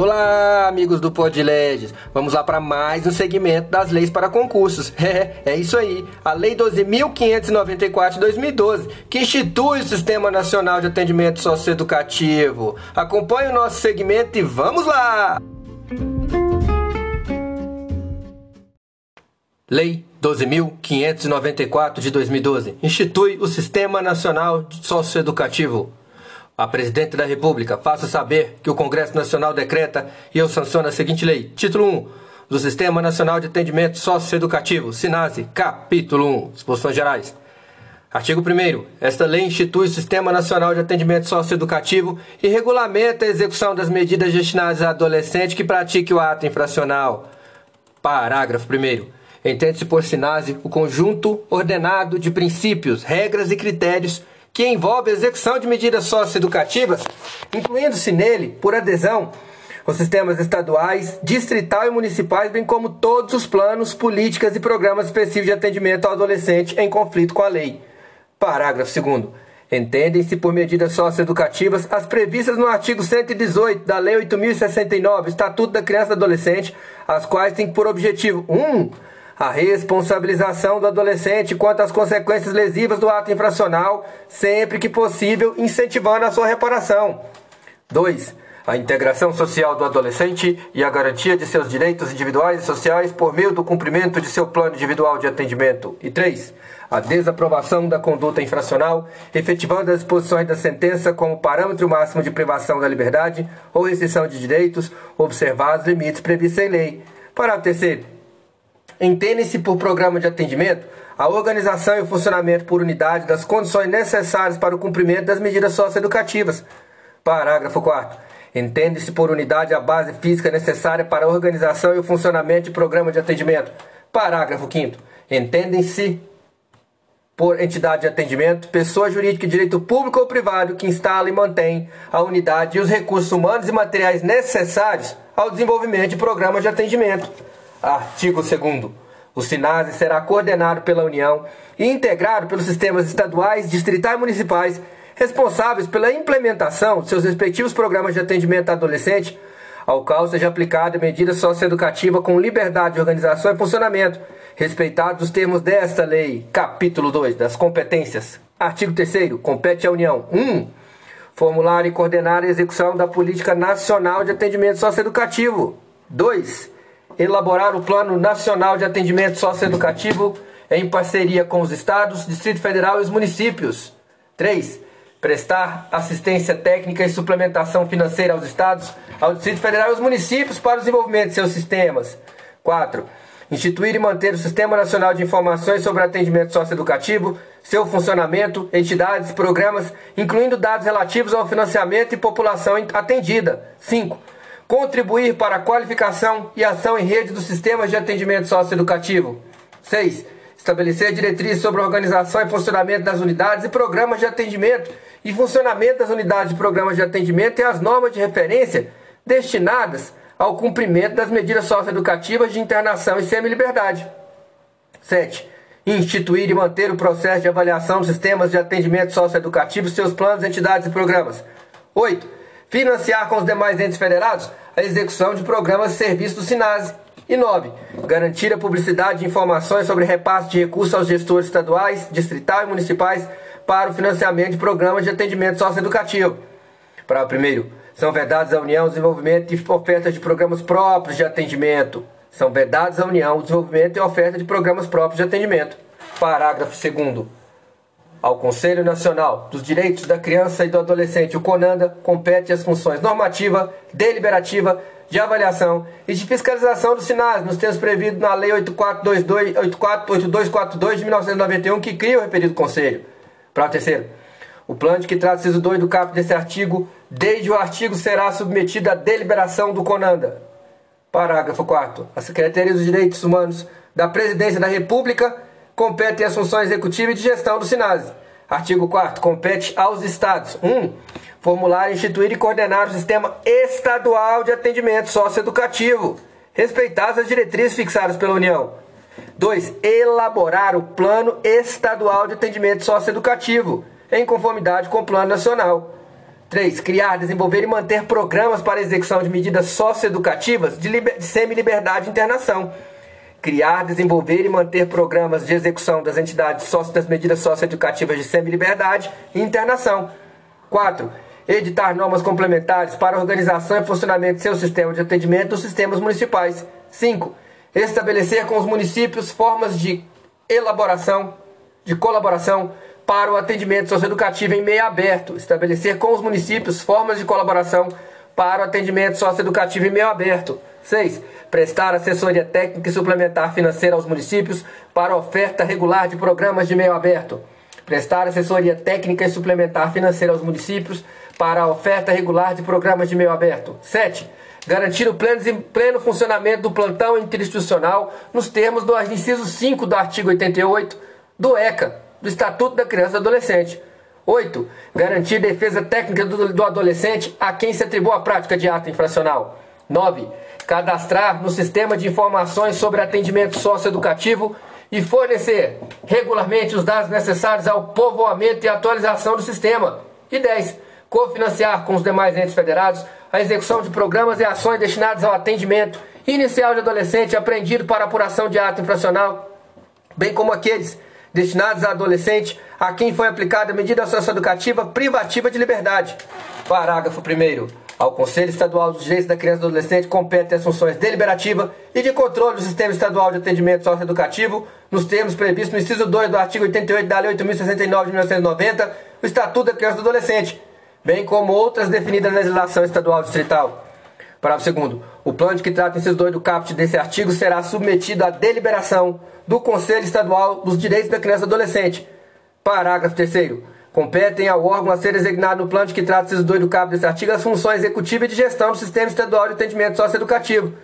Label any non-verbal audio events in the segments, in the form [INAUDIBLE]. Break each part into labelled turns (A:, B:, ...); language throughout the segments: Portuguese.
A: Olá, amigos do Podleges. Vamos lá para mais um segmento das leis para concursos. É, [LAUGHS] é isso aí. A Lei 12.594 de 2012, que institui o Sistema Nacional de Atendimento Socioeducativo. Acompanhe o nosso segmento e vamos lá! Lei 12.594 de 2012 institui o Sistema Nacional Socioeducativo. A Presidente da República faça saber que o Congresso Nacional decreta e eu sanciono a seguinte lei. Título 1 do Sistema Nacional de Atendimento Socioeducativo, SINASE, capítulo 1, disposições gerais. Artigo 1 Esta lei institui o Sistema Nacional de Atendimento Socioeducativo e regulamenta a execução das medidas destinadas a adolescente que pratique o ato infracional. Parágrafo 1 Entende-se por SINASE o conjunto ordenado de princípios, regras e critérios que envolve a execução de medidas socioeducativas, incluindo-se nele, por adesão, os sistemas estaduais, distrital e municipais, bem como todos os planos, políticas e programas específicos de atendimento ao adolescente em conflito com a lei. Parágrafo 2 Entendem-se por medidas socioeducativas as previstas no artigo 118 da Lei 8069, Estatuto da Criança e do Adolescente, as quais têm por objetivo 1. Um, a responsabilização do adolescente quanto às consequências lesivas do ato infracional, sempre que possível, incentivando a sua reparação. 2. A integração social do adolescente e a garantia de seus direitos individuais e sociais por meio do cumprimento de seu plano individual de atendimento. E 3. A desaprovação da conduta infracional, efetivando as disposições da sentença como parâmetro máximo de privação da liberdade ou restrição de direitos, observados limites previstos em lei. Parágrafo 3 Entendem-se por programa de atendimento a organização e o funcionamento por unidade das condições necessárias para o cumprimento das medidas socioeducativas. Parágrafo 4 Entende-se por unidade a base física necessária para a organização e o funcionamento de programa de atendimento. Parágrafo 5 Entendem-se por entidade de atendimento, pessoa jurídica de direito público ou privado que instala e mantém a unidade e os recursos humanos e materiais necessários ao desenvolvimento de programas de atendimento. Artigo 2 o SINASE será coordenado pela União e integrado pelos sistemas estaduais, distritais e municipais responsáveis pela implementação de seus respectivos programas de atendimento adolescente, ao qual seja aplicada medida socioeducativa com liberdade de organização e funcionamento, respeitados os termos desta lei. Capítulo 2 das competências. Artigo 3 compete à União 1. Um, formular e coordenar a execução da Política Nacional de Atendimento Socioeducativo. 2 elaborar o Plano Nacional de Atendimento Socioeducativo em parceria com os estados, Distrito Federal e os municípios. 3. Prestar assistência técnica e suplementação financeira aos estados, ao Distrito Federal e aos municípios para o desenvolvimento de seus sistemas. 4. Instituir e manter o Sistema Nacional de Informações sobre Atendimento Socioeducativo, seu funcionamento, entidades, programas, incluindo dados relativos ao financiamento e população atendida. 5 Contribuir para a qualificação e ação em rede dos sistemas de atendimento socioeducativo. 6. Estabelecer diretrizes sobre a organização e funcionamento das unidades e programas de atendimento e funcionamento das unidades e programas de atendimento e as normas de referência destinadas ao cumprimento das medidas socioeducativas de internação e semi-liberdade. 7. Instituir e manter o processo de avaliação dos sistemas de atendimento socioeducativo, seus planos, entidades e programas. 8 Financiar com os demais entes federados a execução de programas e serviços do SINASE. E 9. Garantir a publicidade de informações sobre repasse de recursos aos gestores estaduais, distritais e municipais para o financiamento de programas de atendimento socioeducativo. Para primeiro, são vedados à União o desenvolvimento e oferta de programas próprios de atendimento. São vedados à União o desenvolvimento e oferta de programas próprios de atendimento. Parágrafo 2 ao Conselho Nacional dos Direitos da Criança e do Adolescente, o CONANDA, compete as funções normativa, deliberativa, de avaliação e de fiscalização do SINAS, nos termos previstos na Lei 8422, 8242 de 1991, que cria o referido Conselho. Para terceiro, o plano de que trata o inciso 2 do caput desse artigo, desde o artigo, será submetido à deliberação do CONANDA. Parágrafo 4 A Secretaria dos Direitos Humanos da Presidência da República competem as funções executiva e de gestão do SINASE. Artigo 4 compete aos estados 1. Um, formular, instituir e coordenar o sistema estadual de atendimento socioeducativo, respeitadas as diretrizes fixadas pela União. 2. Elaborar o plano estadual de atendimento socioeducativo, em conformidade com o plano nacional. 3. Criar, desenvolver e manter programas para execução de medidas socioeducativas de, de semi-liberdade e internação. Criar, desenvolver e manter programas de execução das entidades sócio das medidas socioeducativas de semi-liberdade e internação. 4. Editar normas complementares para organização e funcionamento de seu sistema de atendimento dos sistemas municipais. 5. Estabelecer com os municípios formas de elaboração, de colaboração para o atendimento socioeducativo em meio aberto. Estabelecer com os municípios formas de colaboração para o atendimento socioeducativo em meio aberto. 6. Prestar assessoria técnica e suplementar financeira aos municípios para oferta regular de programas de meio aberto. Prestar assessoria técnica e suplementar financeira aos municípios para oferta regular de programas de meio aberto. 7. Garantir o pleno, pleno funcionamento do plantão interinstitucional nos termos do inciso 5 do artigo 88 do ECA, do Estatuto da Criança e Adolescente. 8. Garantir defesa técnica do, do adolescente a quem se atribui a prática de ato infracional. 9. Cadastrar no sistema de informações sobre atendimento socioeducativo e fornecer regularmente os dados necessários ao povoamento e atualização do sistema. E 10. Cofinanciar com os demais entes federados a execução de programas e ações destinados ao atendimento inicial de adolescente apreendido para apuração de ato infracional, bem como aqueles destinados a adolescente a quem foi aplicada medida socioeducativa privativa de liberdade. Parágrafo 1 ao Conselho Estadual dos Direitos da Criança e do Adolescente compete as funções deliberativa e de controle do Sistema Estadual de Atendimento Socioeducativo, nos termos previstos no inciso 2 do artigo 88 da Lei 8.069 de 1990, o Estatuto da Criança e do Adolescente, bem como outras definidas na legislação estadual distrital. Parágrafo 2 O plano que trata o inciso 2 do caput desse artigo será submetido à deliberação do Conselho Estadual dos Direitos da Criança e Adolescente. Parágrafo 3 Competem ao órgão a ser designado no plano que trata inciso 2 do caput desse artigo as funções executiva e de gestão do Sistema Estadual de Atendimento Socioeducativo.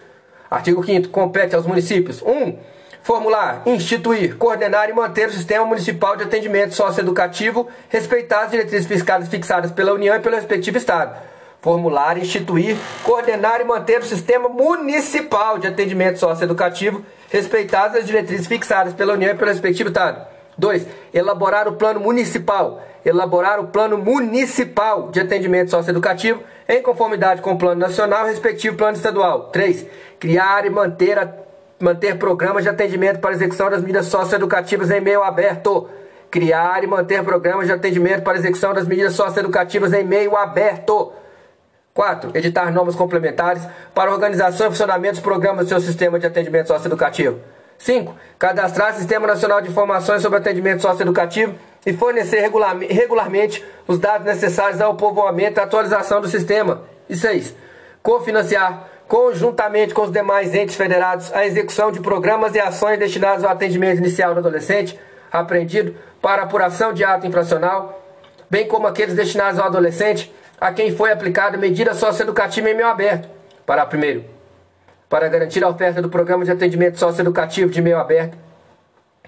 A: Artigo 5 Compete aos municípios 1. Um, formular, instituir, coordenar e manter o Sistema Municipal de Atendimento Socioeducativo, respeitar as diretrizes fiscais fixadas pela União e pelo respectivo Estado formular, instituir, coordenar e manter o sistema municipal de atendimento socioeducativo, respeitadas as diretrizes fixadas pela União e pelo respectivo Estado. 2. Elaborar o plano municipal. Elaborar o plano municipal de atendimento socioeducativo em conformidade com o plano nacional respectivo plano estadual. 3. Criar e manter, a, manter programas de atendimento para execução das medidas socioeducativas em meio aberto. Criar e manter programas de atendimento para execução das medidas socioeducativas em meio aberto. 4. Editar normas complementares para organização e funcionamento dos programas do seu sistema de atendimento socioeducativo. 5. Cadastrar Sistema Nacional de Informações sobre Atendimento Socioeducativo e fornecer regular, regularmente os dados necessários ao povoamento e atualização do sistema. E 6. Cofinanciar, conjuntamente com os demais entes federados, a execução de programas e ações destinados ao atendimento inicial do adolescente apreendido para apuração de ato infracional, bem como aqueles destinados ao adolescente a quem foi aplicada medida socioeducativa em meio aberto. Para primeiro, para garantir a oferta do programa de atendimento socioeducativo de meio aberto,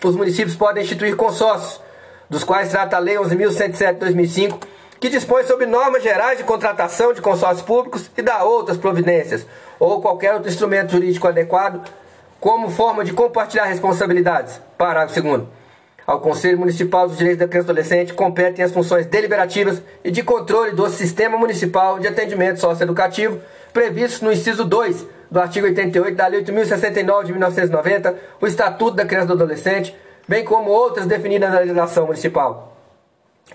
A: os municípios podem instituir consórcios, dos quais trata a Lei 11.107/2005, que dispõe sobre normas gerais de contratação de consórcios públicos e dá outras providências, ou qualquer outro instrumento jurídico adequado, como forma de compartilhar responsabilidades. Parágrafo 2 ao Conselho Municipal dos Direitos da Criança e Adolescente competem as funções deliberativas e de controle do Sistema Municipal de Atendimento Socioeducativo, previstos no inciso 2 do artigo 88 da Lei 8.069 de 1990, o Estatuto da Criança e do Adolescente, bem como outras definidas na legislação municipal.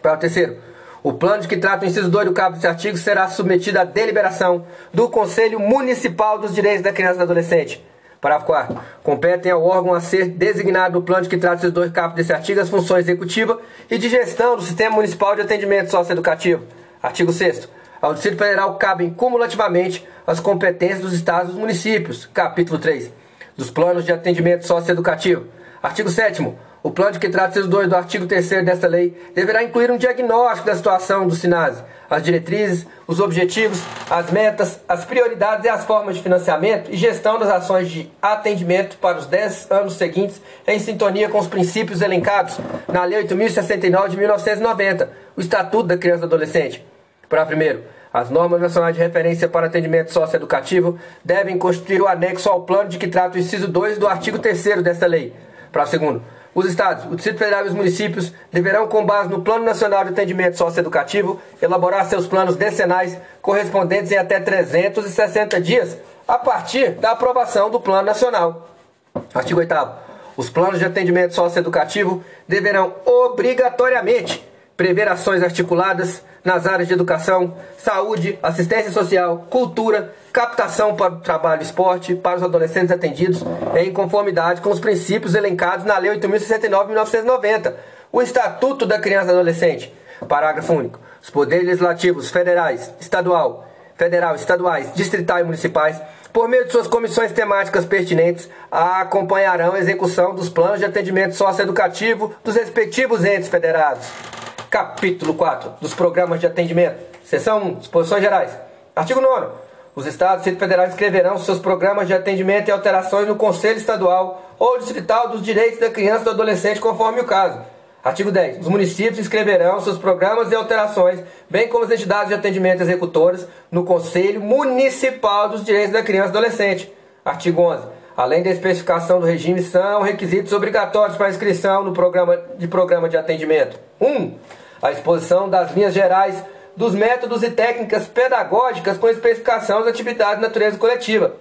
A: Para o terceiro, o plano de que trata o inciso 2 do cabo desse artigo será submetido à deliberação do Conselho Municipal dos Direitos da Criança e do Adolescente Parágrafo 4. Competem ao órgão a ser designado no plano de que trata esses dois capos desse artigo as funções executiva e de gestão do Sistema Municipal de Atendimento Socioeducativo. Artigo 6. Ao Distrito Federal cabem cumulativamente as competências dos estados e dos municípios. Capítulo 3. Dos planos de atendimento socioeducativo. Artigo 7. O plano de que trata esses dois do artigo 3 desta lei deverá incluir um diagnóstico da situação do SINASE, as diretrizes, os objetivos, as metas, as prioridades e as formas de financiamento e gestão das ações de atendimento para os 10 anos seguintes em sintonia com os princípios elencados na Lei 8.069 de 1990, o Estatuto da Criança e do Adolescente. Para primeiro, as normas nacionais de referência para atendimento socioeducativo devem constituir o anexo ao plano de que trata o inciso 2 do artigo 3 desta lei. Para segundo, Os estados, o Distrito Federal e os municípios deverão, com base no Plano Nacional de Atendimento Socioeducativo, elaborar seus planos decenais correspondentes em até 360 dias a partir da aprovação do Plano Nacional. Artigo 8 Os planos de atendimento socioeducativo deverão obrigatoriamente prever ações articuladas nas áreas de educação, saúde, assistência social, cultura, captação para o trabalho e esporte para os adolescentes atendidos em conformidade com os princípios elencados na Lei 8.069 de 1990, o Estatuto da Criança e Adolescente. Parágrafo único. Os poderes legislativos federais, estadual, federal, estaduais, distritais e municipais, por meio de suas comissões temáticas pertinentes, acompanharão a execução dos planos de atendimento socioeducativo dos respectivos entes federados. Capítulo 4 dos programas de atendimento. Seção 1. Disposições gerais. Artigo 9 os estados e federais escreverão seus programas de atendimento e alterações no Conselho Estadual ou Distrital dos Direitos da Criança e do Adolescente, conforme o caso. Artigo 10. Os municípios inscreverão seus programas e alterações, bem como as entidades de atendimento executoras, no Conselho Municipal dos Direitos da Criança e do Adolescente. Artigo 11. Além da especificação do regime, são requisitos obrigatórios para inscrição no programa de programa de atendimento. 1. Um, a exposição das linhas gerais dos métodos e técnicas pedagógicas com especificação das atividades de natureza coletiva.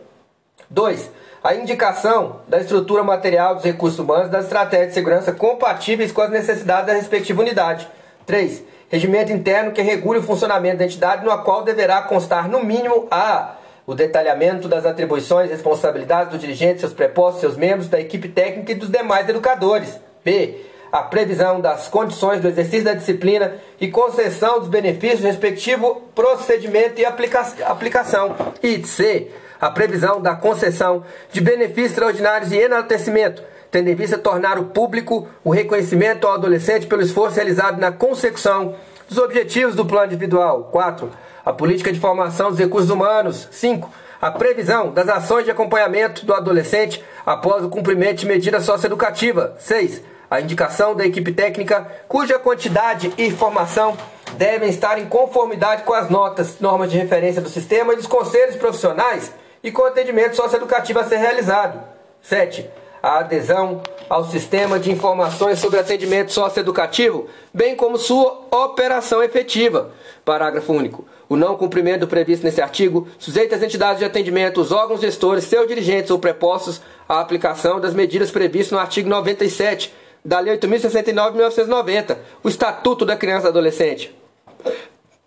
A: 2. A indicação da estrutura material dos recursos humanos das estratégias de segurança compatíveis com as necessidades da respectiva unidade. 3. Regimento interno que regule o funcionamento da entidade, no qual deverá constar, no mínimo, a o detalhamento das atribuições e responsabilidades do dirigente, seus prepostos, seus membros, da equipe técnica e dos demais educadores. B a previsão das condições do exercício da disciplina e concessão dos benefícios, respectivo procedimento e aplica aplicação. E C. A previsão da concessão de benefícios extraordinários e enaltecimento, tendo em vista tornar o público o reconhecimento ao adolescente pelo esforço realizado na consecução dos objetivos do plano individual. 4. A política de formação dos recursos humanos. 5 a previsão das ações de acompanhamento do adolescente após o cumprimento de medida socioeducativa. 6 a indicação da equipe técnica, cuja quantidade e formação devem estar em conformidade com as notas, normas de referência do sistema e dos conselhos profissionais e com o atendimento socioeducativo a ser realizado. 7. A adesão ao sistema de informações sobre atendimento socioeducativo, bem como sua operação efetiva. Parágrafo único. O não cumprimento previsto nesse artigo sujeita as entidades de atendimento, os órgãos gestores, seus dirigentes ou prepostos à aplicação das medidas previstas no artigo 97 da Lei 8.069 de 1990, o Estatuto da Criança e Adolescente.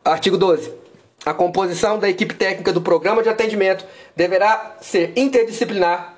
A: Artigo 12. A composição da equipe técnica do programa de atendimento deverá ser interdisciplinar,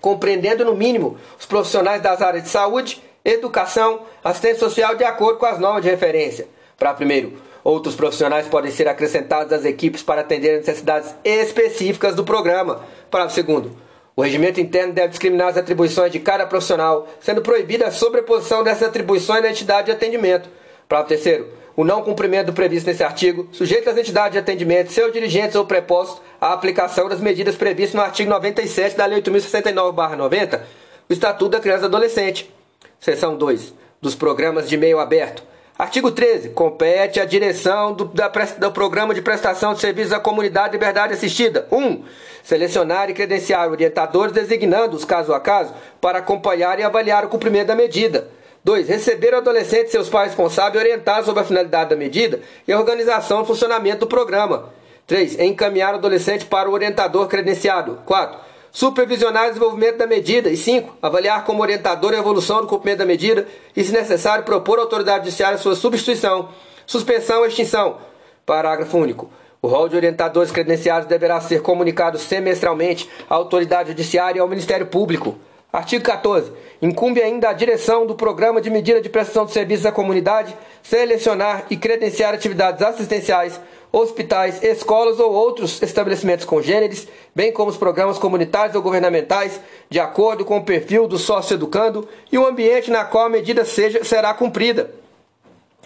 A: compreendendo no mínimo os profissionais das áreas de saúde, educação, assistência social de acordo com as normas de referência. Para primeiro, outros profissionais podem ser acrescentados às equipes para atender as necessidades específicas do programa. Para segundo, o regimento interno deve discriminar as atribuições de cada profissional, sendo proibida a sobreposição dessas atribuições na entidade de atendimento. Parágrafo terceiro. O não cumprimento do previsto nesse artigo sujeita as entidades de atendimento, seus dirigentes ou prepostos à aplicação das medidas previstas no artigo 97 da Lei 8.069-90, o Estatuto da Criança e Adolescente. Seção 2. Dos programas de meio aberto. Artigo 13. Compete à direção do, da, do Programa de Prestação de Serviços à Comunidade de Liberdade Assistida. 1. Um, selecionar e credenciar orientadores designando-os caso a caso para acompanhar e avaliar o cumprimento da medida. 2. Receber o adolescente e seus pais responsáveis e orientar sobre a finalidade da medida e a organização e funcionamento do programa. 3. Encaminhar o adolescente para o orientador credenciado. 4 supervisionar o desenvolvimento da medida e 5. Avaliar como orientador a evolução do cumprimento da medida e, se necessário, propor à autoridade judiciária sua substituição, suspensão ou extinção. Parágrafo único. O rol de orientadores credenciados deverá ser comunicado semestralmente à autoridade judiciária e ao Ministério Público. Artigo 14. Incumbe ainda à direção do Programa de Medida de Prestação de Serviços à Comunidade selecionar e credenciar atividades assistenciais hospitais, escolas ou outros estabelecimentos congêneres, bem como os programas comunitários ou governamentais, de acordo com o perfil do sócio-educando e o ambiente na qual a medida seja, será cumprida.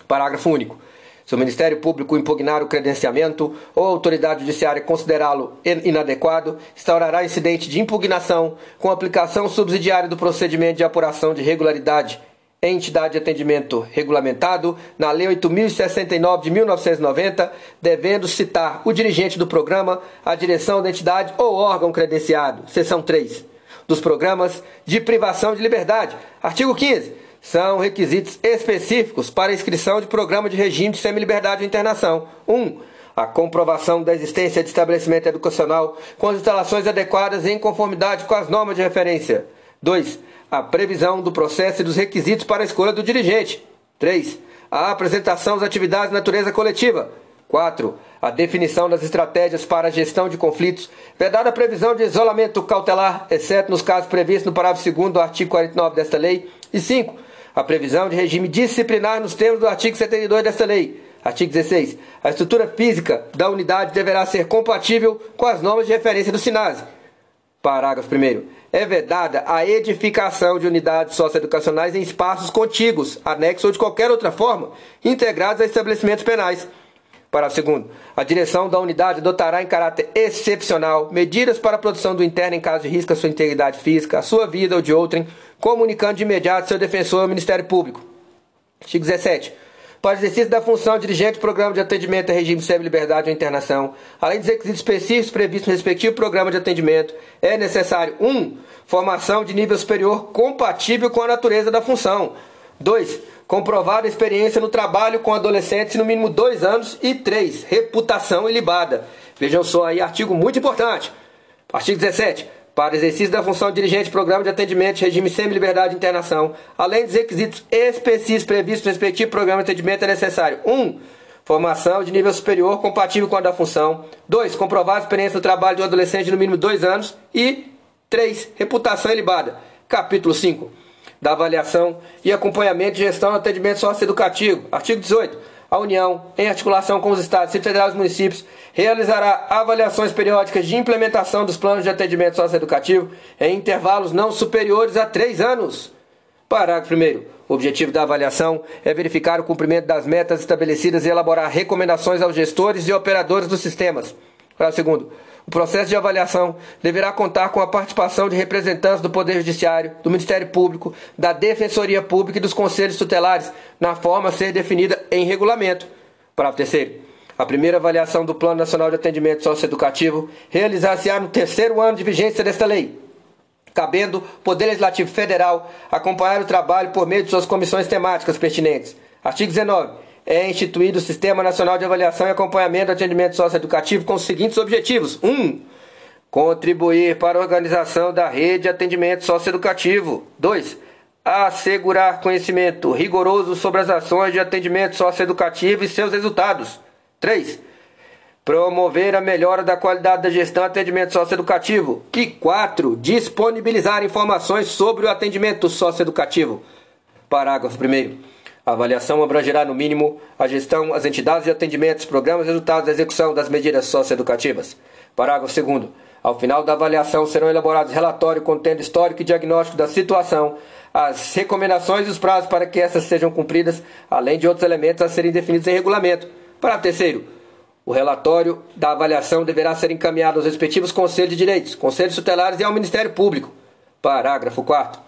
A: Parágrafo único. Se o Ministério Público impugnar o credenciamento ou a autoridade judiciária considerá-lo inadequado, instaurará incidente de impugnação com aplicação subsidiária do procedimento de apuração de regularidade entidade de atendimento regulamentado na Lei 8069 de 1990, devendo citar o dirigente do programa, a direção da entidade ou órgão credenciado. Seção 3. dos programas de privação de liberdade. Artigo 15. São requisitos específicos para inscrição de programa de regime de semi-liberdade ou internação. 1. Um, a comprovação da existência de estabelecimento educacional com as instalações adequadas em conformidade com as normas de referência. 2. A previsão do processo e dos requisitos para a escolha do dirigente. 3. A apresentação das atividades de natureza coletiva. 4. A definição das estratégias para a gestão de conflitos, vedada a previsão de isolamento cautelar, exceto nos casos previstos no parágrafo 2 do artigo 49 desta lei. E 5. A previsão de regime disciplinar nos termos do artigo 72 desta lei. Artigo 16. A estrutura física da unidade deverá ser compatível com as normas de referência do SINASE. Parágrafo 1. É vedada a edificação de unidades socioeducacionais em espaços contíguos, anexos ou de qualquer outra forma, integrados a estabelecimentos penais para segundo, a direção da unidade adotará em caráter excepcional medidas para a proteção do interno em caso de risco à sua integridade física, à sua vida ou de outrem, comunicando de imediato seu defensor ao Ministério Público. Artigo 17. Para o exercício da função dirigente do programa de atendimento a regime de semi-liberdade ou internação, além dos requisitos específicos previstos no respectivo programa de atendimento, é necessário 1. Um, formação de nível superior compatível com a natureza da função. 2 comprovada experiência no trabalho com adolescentes no mínimo dois anos. E três, reputação ilibada. Vejam só aí, artigo muito importante. Artigo 17. Para exercício da função dirigente de programa de atendimento de regime semi-liberdade de internação, além dos requisitos específicos previstos no respectivo programa de atendimento, é necessário 1. Um, formação de nível superior compatível com a da função. 2. Comprovada experiência no trabalho do adolescente no mínimo dois anos. E 3. Reputação ilibada. Capítulo 5 da avaliação e acompanhamento de gestão do atendimento socioeducativo. Artigo 18. A União, em articulação com os Estados, e Federais e municípios, realizará avaliações periódicas de implementação dos planos de atendimento socioeducativo em intervalos não superiores a três anos. Parágrafo 1. O objetivo da avaliação é verificar o cumprimento das metas estabelecidas e elaborar recomendações aos gestores e operadores dos sistemas. Parágrafo 2. O processo de avaliação deverá contar com a participação de representantes do Poder Judiciário, do Ministério Público, da Defensoria Pública e dos Conselhos Tutelares, na forma a ser definida em regulamento. Parágrafo terceiro. A primeira avaliação do Plano Nacional de Atendimento Socioeducativo realizar-se-á no terceiro ano de vigência desta lei, cabendo Poder Legislativo Federal acompanhar o trabalho por meio de suas comissões temáticas pertinentes. Artigo 19 é instituído o Sistema Nacional de Avaliação e Acompanhamento do Atendimento Socioeducativo com os seguintes objetivos: 1. Um, contribuir para a organização da rede de atendimento socioeducativo. 2. Assegurar conhecimento rigoroso sobre as ações de atendimento socioeducativo e seus resultados. 3. Promover a melhora da qualidade da gestão de atendimento socioeducativo. E 4. Disponibilizar informações sobre o atendimento socioeducativo. Parágrafo 1. A avaliação abrangerá, no mínimo, a gestão, as entidades de atendimentos, programas e resultados da execução das medidas socioeducativas. Parágrafo 2. Ao final da avaliação serão elaborados relatório contendo histórico e diagnóstico da situação, as recomendações e os prazos para que essas sejam cumpridas, além de outros elementos a serem definidos em regulamento. Parágrafo 3. O relatório da avaliação deverá ser encaminhado aos respectivos Conselhos de Direitos, Conselhos Tutelares e ao Ministério Público. Parágrafo 4.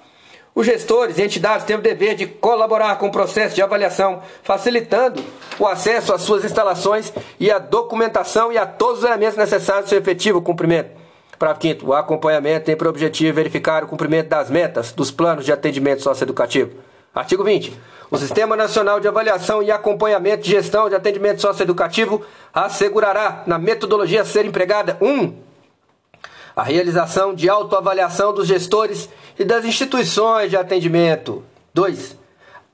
A: Os gestores e entidades têm o dever de colaborar com o processo de avaliação, facilitando o acesso às suas instalações e a documentação e a todos os elementos necessários para seu efetivo cumprimento. Para quinto, o acompanhamento tem por objetivo verificar o cumprimento das metas dos planos de atendimento socioeducativo. Artigo 20. O Sistema Nacional de Avaliação e Acompanhamento de Gestão de Atendimento Socioeducativo assegurará, na metodologia a ser empregada, 1. Um, a realização de autoavaliação dos gestores e das instituições de atendimento. 2.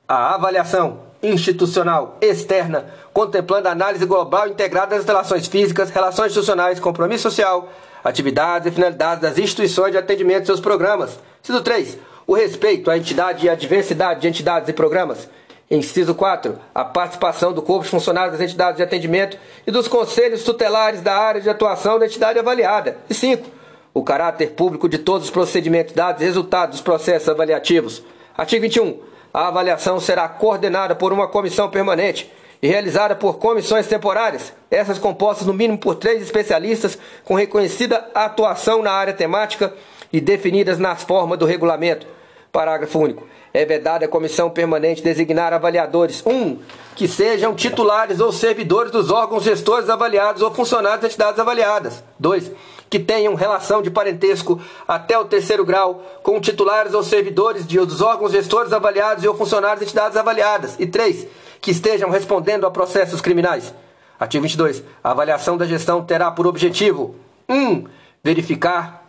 A: A avaliação institucional externa, contemplando a análise global integrada das relações físicas, relações institucionais, compromisso social, atividades e finalidades das instituições de atendimento e seus programas. Inciso 3. O respeito à entidade e à diversidade de entidades e programas. Inciso 4. A participação do corpo de funcionários das entidades de atendimento e dos conselhos tutelares da área de atuação da entidade avaliada. E 5 o caráter público de todos os procedimentos, dados e resultados dos processos avaliativos. Artigo 21. A avaliação será coordenada por uma comissão permanente e realizada por comissões temporárias, essas compostas no mínimo por três especialistas com reconhecida atuação na área temática e definidas nas formas do regulamento. Parágrafo único. É vedada a comissão permanente designar avaliadores. 1. Um, que sejam titulares ou servidores dos órgãos gestores avaliados ou funcionários das entidades avaliadas. 2. Que tenham relação de parentesco até o terceiro grau com titulares ou servidores de, dos órgãos gestores avaliados e ou funcionários das entidades avaliadas. E 3. Que estejam respondendo a processos criminais. Artigo 22. A avaliação da gestão terá por objetivo 1. Um, verificar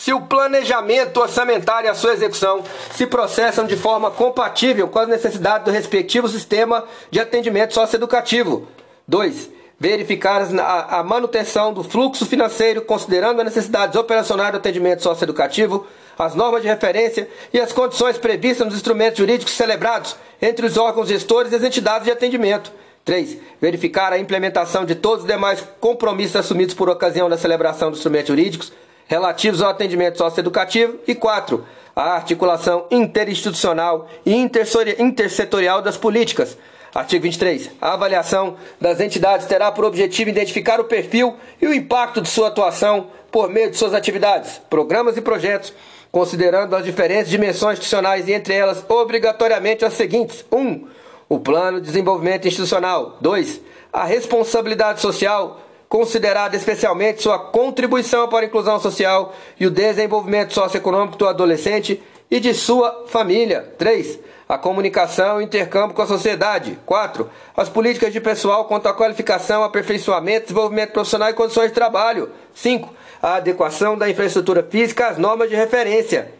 A: se o planejamento orçamentário e a sua execução se processam de forma compatível com as necessidades do respectivo sistema de atendimento socioeducativo. 2. Verificar a manutenção do fluxo financeiro considerando as necessidades operacionais do atendimento socioeducativo, as normas de referência e as condições previstas nos instrumentos jurídicos celebrados entre os órgãos gestores e as entidades de atendimento. 3. Verificar a implementação de todos os demais compromissos assumidos por ocasião da celebração dos instrumentos jurídicos relativos ao atendimento socioeducativo e 4. A articulação interinstitucional e intersetorial das políticas. Artigo 23. A avaliação das entidades terá por objetivo identificar o perfil e o impacto de sua atuação por meio de suas atividades, programas e projetos, considerando as diferentes dimensões institucionais e entre elas obrigatoriamente as seguintes: 1. Um, o plano de desenvolvimento institucional. 2. A responsabilidade social considerada especialmente sua contribuição para a inclusão social e o desenvolvimento socioeconômico do adolescente e de sua família. 3. A comunicação e intercâmbio com a sociedade. 4. As políticas de pessoal quanto à qualificação, aperfeiçoamento, desenvolvimento profissional e condições de trabalho. 5. A adequação da infraestrutura física às normas de referência.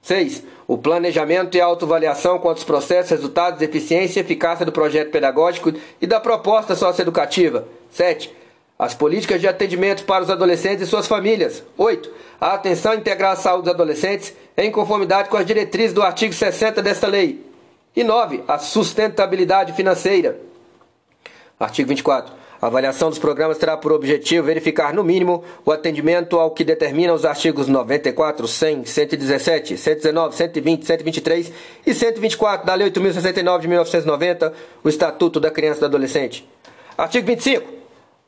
A: 6. O planejamento e autoavaliação quanto aos processos, resultados, eficiência e eficácia do projeto pedagógico e da proposta socioeducativa. 7 as políticas de atendimento para os adolescentes e suas famílias. 8. A atenção integral à saúde dos adolescentes em conformidade com as diretrizes do artigo 60 desta lei. E 9. A sustentabilidade financeira. Artigo 24. A avaliação dos programas terá por objetivo verificar, no mínimo, o atendimento ao que determinam os artigos 94, 100, 117, 119, 120, 123 e 124 da Lei 8.069 de 1990, o Estatuto da Criança e do Adolescente. Artigo 25.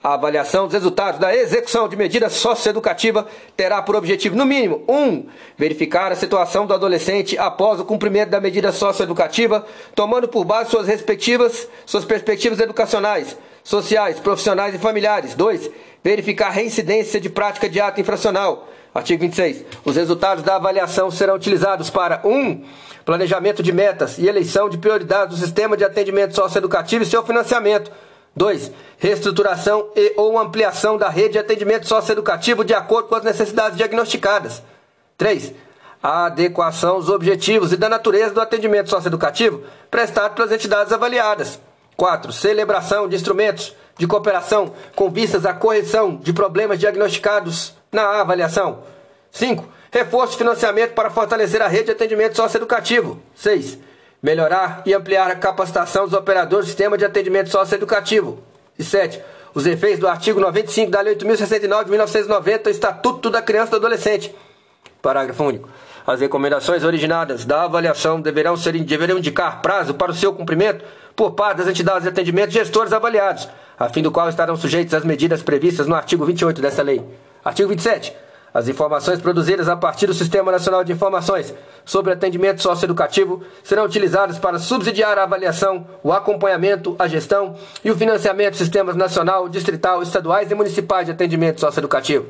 A: A avaliação dos resultados da execução de medida socioeducativa terá por objetivo, no mínimo, 1. Um, verificar a situação do adolescente após o cumprimento da medida socioeducativa, tomando por base suas respectivas suas perspectivas educacionais, sociais, profissionais e familiares. 2. Verificar a reincidência de prática de ato infracional. Artigo 26. Os resultados da avaliação serão utilizados para 1. Um, planejamento de metas e eleição de prioridades do sistema de atendimento socioeducativo e seu financiamento. 2. Reestruturação e ou ampliação da rede de atendimento socioeducativo de acordo com as necessidades diagnosticadas. 3. A adequação dos objetivos e da natureza do atendimento socioeducativo prestado pelas entidades avaliadas. 4. Celebração de instrumentos de cooperação com vistas à correção de problemas diagnosticados na avaliação. 5. Reforço de financiamento para fortalecer a rede de atendimento socioeducativo. 6 melhorar e ampliar a capacitação dos operadores do sistema de atendimento socioeducativo. E 7. Os efeitos do artigo 95 da Lei 8.069 de 1990, Estatuto da Criança e do Adolescente. Parágrafo único. As recomendações originadas da avaliação deverão, ser, deverão indicar prazo para o seu cumprimento por parte das entidades de atendimento gestores avaliados, a fim do qual estarão sujeitos às medidas previstas no artigo 28 dessa lei. Artigo 27. As informações produzidas a partir do Sistema Nacional de Informações sobre Atendimento Socioeducativo serão utilizadas para subsidiar a avaliação, o acompanhamento, a gestão e o financiamento de sistemas nacional, distrital, estaduais e municipais de atendimento socioeducativo.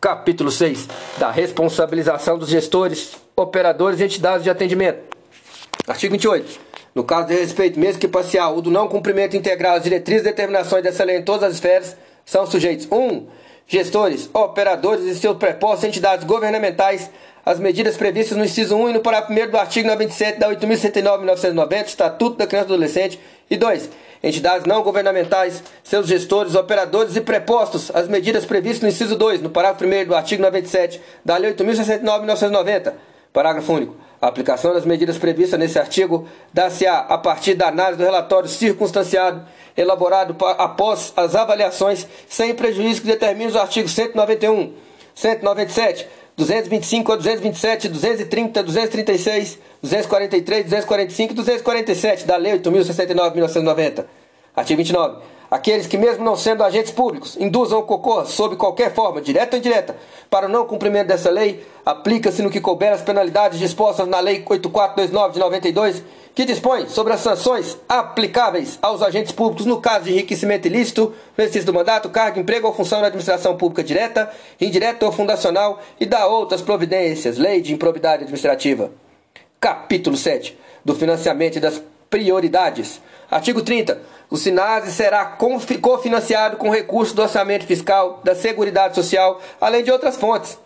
A: Capítulo 6 da responsabilização dos gestores, operadores e entidades de atendimento. Artigo 28. No caso de respeito, mesmo que parcial, ou do não cumprimento integral das diretrizes e determinações dessa lei em todas as esferas, são sujeitos 1. Um, gestores, operadores e seus prepostos entidades governamentais as medidas previstas no inciso 1 e no parágrafo 1 do artigo 97 da 8.079 de 1990, Estatuto da Criança e do Adolescente, e 2. Entidades não governamentais, seus gestores, operadores e prepostos, as medidas previstas no inciso 2, no parágrafo 1 do artigo 97 da Lei 8.069 de 1990, parágrafo único. A aplicação das medidas previstas nesse artigo dá-se-á a partir da análise do relatório circunstanciado elaborado após as avaliações, sem prejuízo que determine os artigos 191, 197, 225 a 227, 230, 236, 243, 245 e 247 da Lei 8.069 de 1990. Artigo 29. Aqueles que, mesmo não sendo agentes públicos, induzam ou concorram, sob qualquer forma, direta ou indireta, para o não cumprimento dessa lei, aplica-se no que couber as penalidades dispostas na Lei 8429 de 92, que dispõe sobre as sanções aplicáveis aos agentes públicos no caso de enriquecimento ilícito, no exercício do mandato, cargo, emprego ou função na administração pública direta, indireta ou fundacional e da outras providências, lei de improbidade administrativa. Capítulo 7 do financiamento das prioridades. Artigo 30. O SINASE será cofinanciado com recursos do orçamento fiscal, da Seguridade Social, além de outras fontes.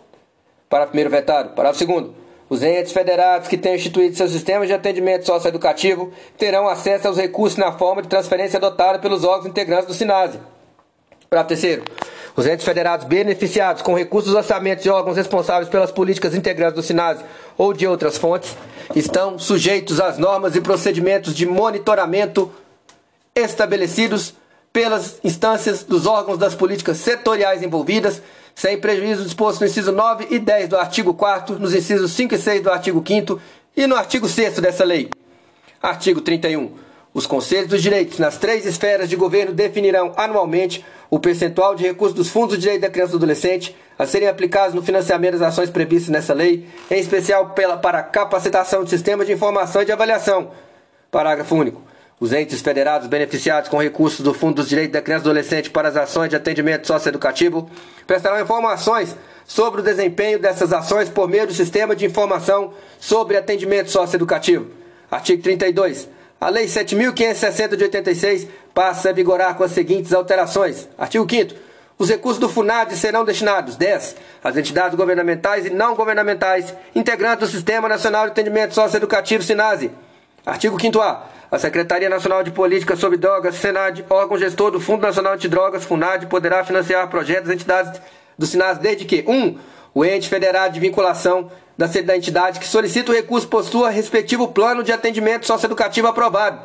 A: Parágrafo primeiro vetado. Parágrafo segundo. Os entes federados que tenham instituído seus sistemas de atendimento socioeducativo terão acesso aos recursos na forma de transferência adotada pelos órgãos integrantes do SINASE. Parágrafo terceiro. Os entes federados beneficiados com recursos orçamentos de órgãos responsáveis pelas políticas integrantes do SINASE ou de outras fontes estão sujeitos às normas e procedimentos de monitoramento estabelecidos pelas instâncias dos órgãos das políticas setoriais envolvidas, sem prejuízo disposto no inciso 9 e 10 do artigo 4 nos incisos 5 e 6 do artigo 5 e no artigo 6 dessa lei. Artigo 31. Os conselhos dos direitos nas três esferas de governo definirão anualmente o percentual de recursos dos fundos de direito da criança e do adolescente a serem aplicados no financiamento das ações previstas nessa lei, em especial pela, para capacitação de sistemas de informação e de avaliação. Parágrafo único. Os entes federados beneficiados com recursos do Fundo dos Direitos da Criança e do Adolescente para as ações de atendimento socioeducativo prestarão informações sobre o desempenho dessas ações por meio do Sistema de Informação sobre Atendimento Socioeducativo. Artigo 32. A Lei 7.560 de 86 passa a vigorar com as seguintes alterações. Artigo 5 os recursos do FUNAD serão destinados 10. às entidades governamentais e não governamentais integrantes do Sistema Nacional de Atendimento Socioeducativo SINASE. Artigo 5 A. Secretaria Nacional de Política sobre Drogas, SENAD, órgão gestor do Fundo Nacional de Drogas, FUNAD, poderá financiar projetos das entidades do SINASE desde que 1. Um, o ente federado de vinculação da, da entidade que solicita o recurso possua respectivo plano de atendimento socioeducativo aprovado.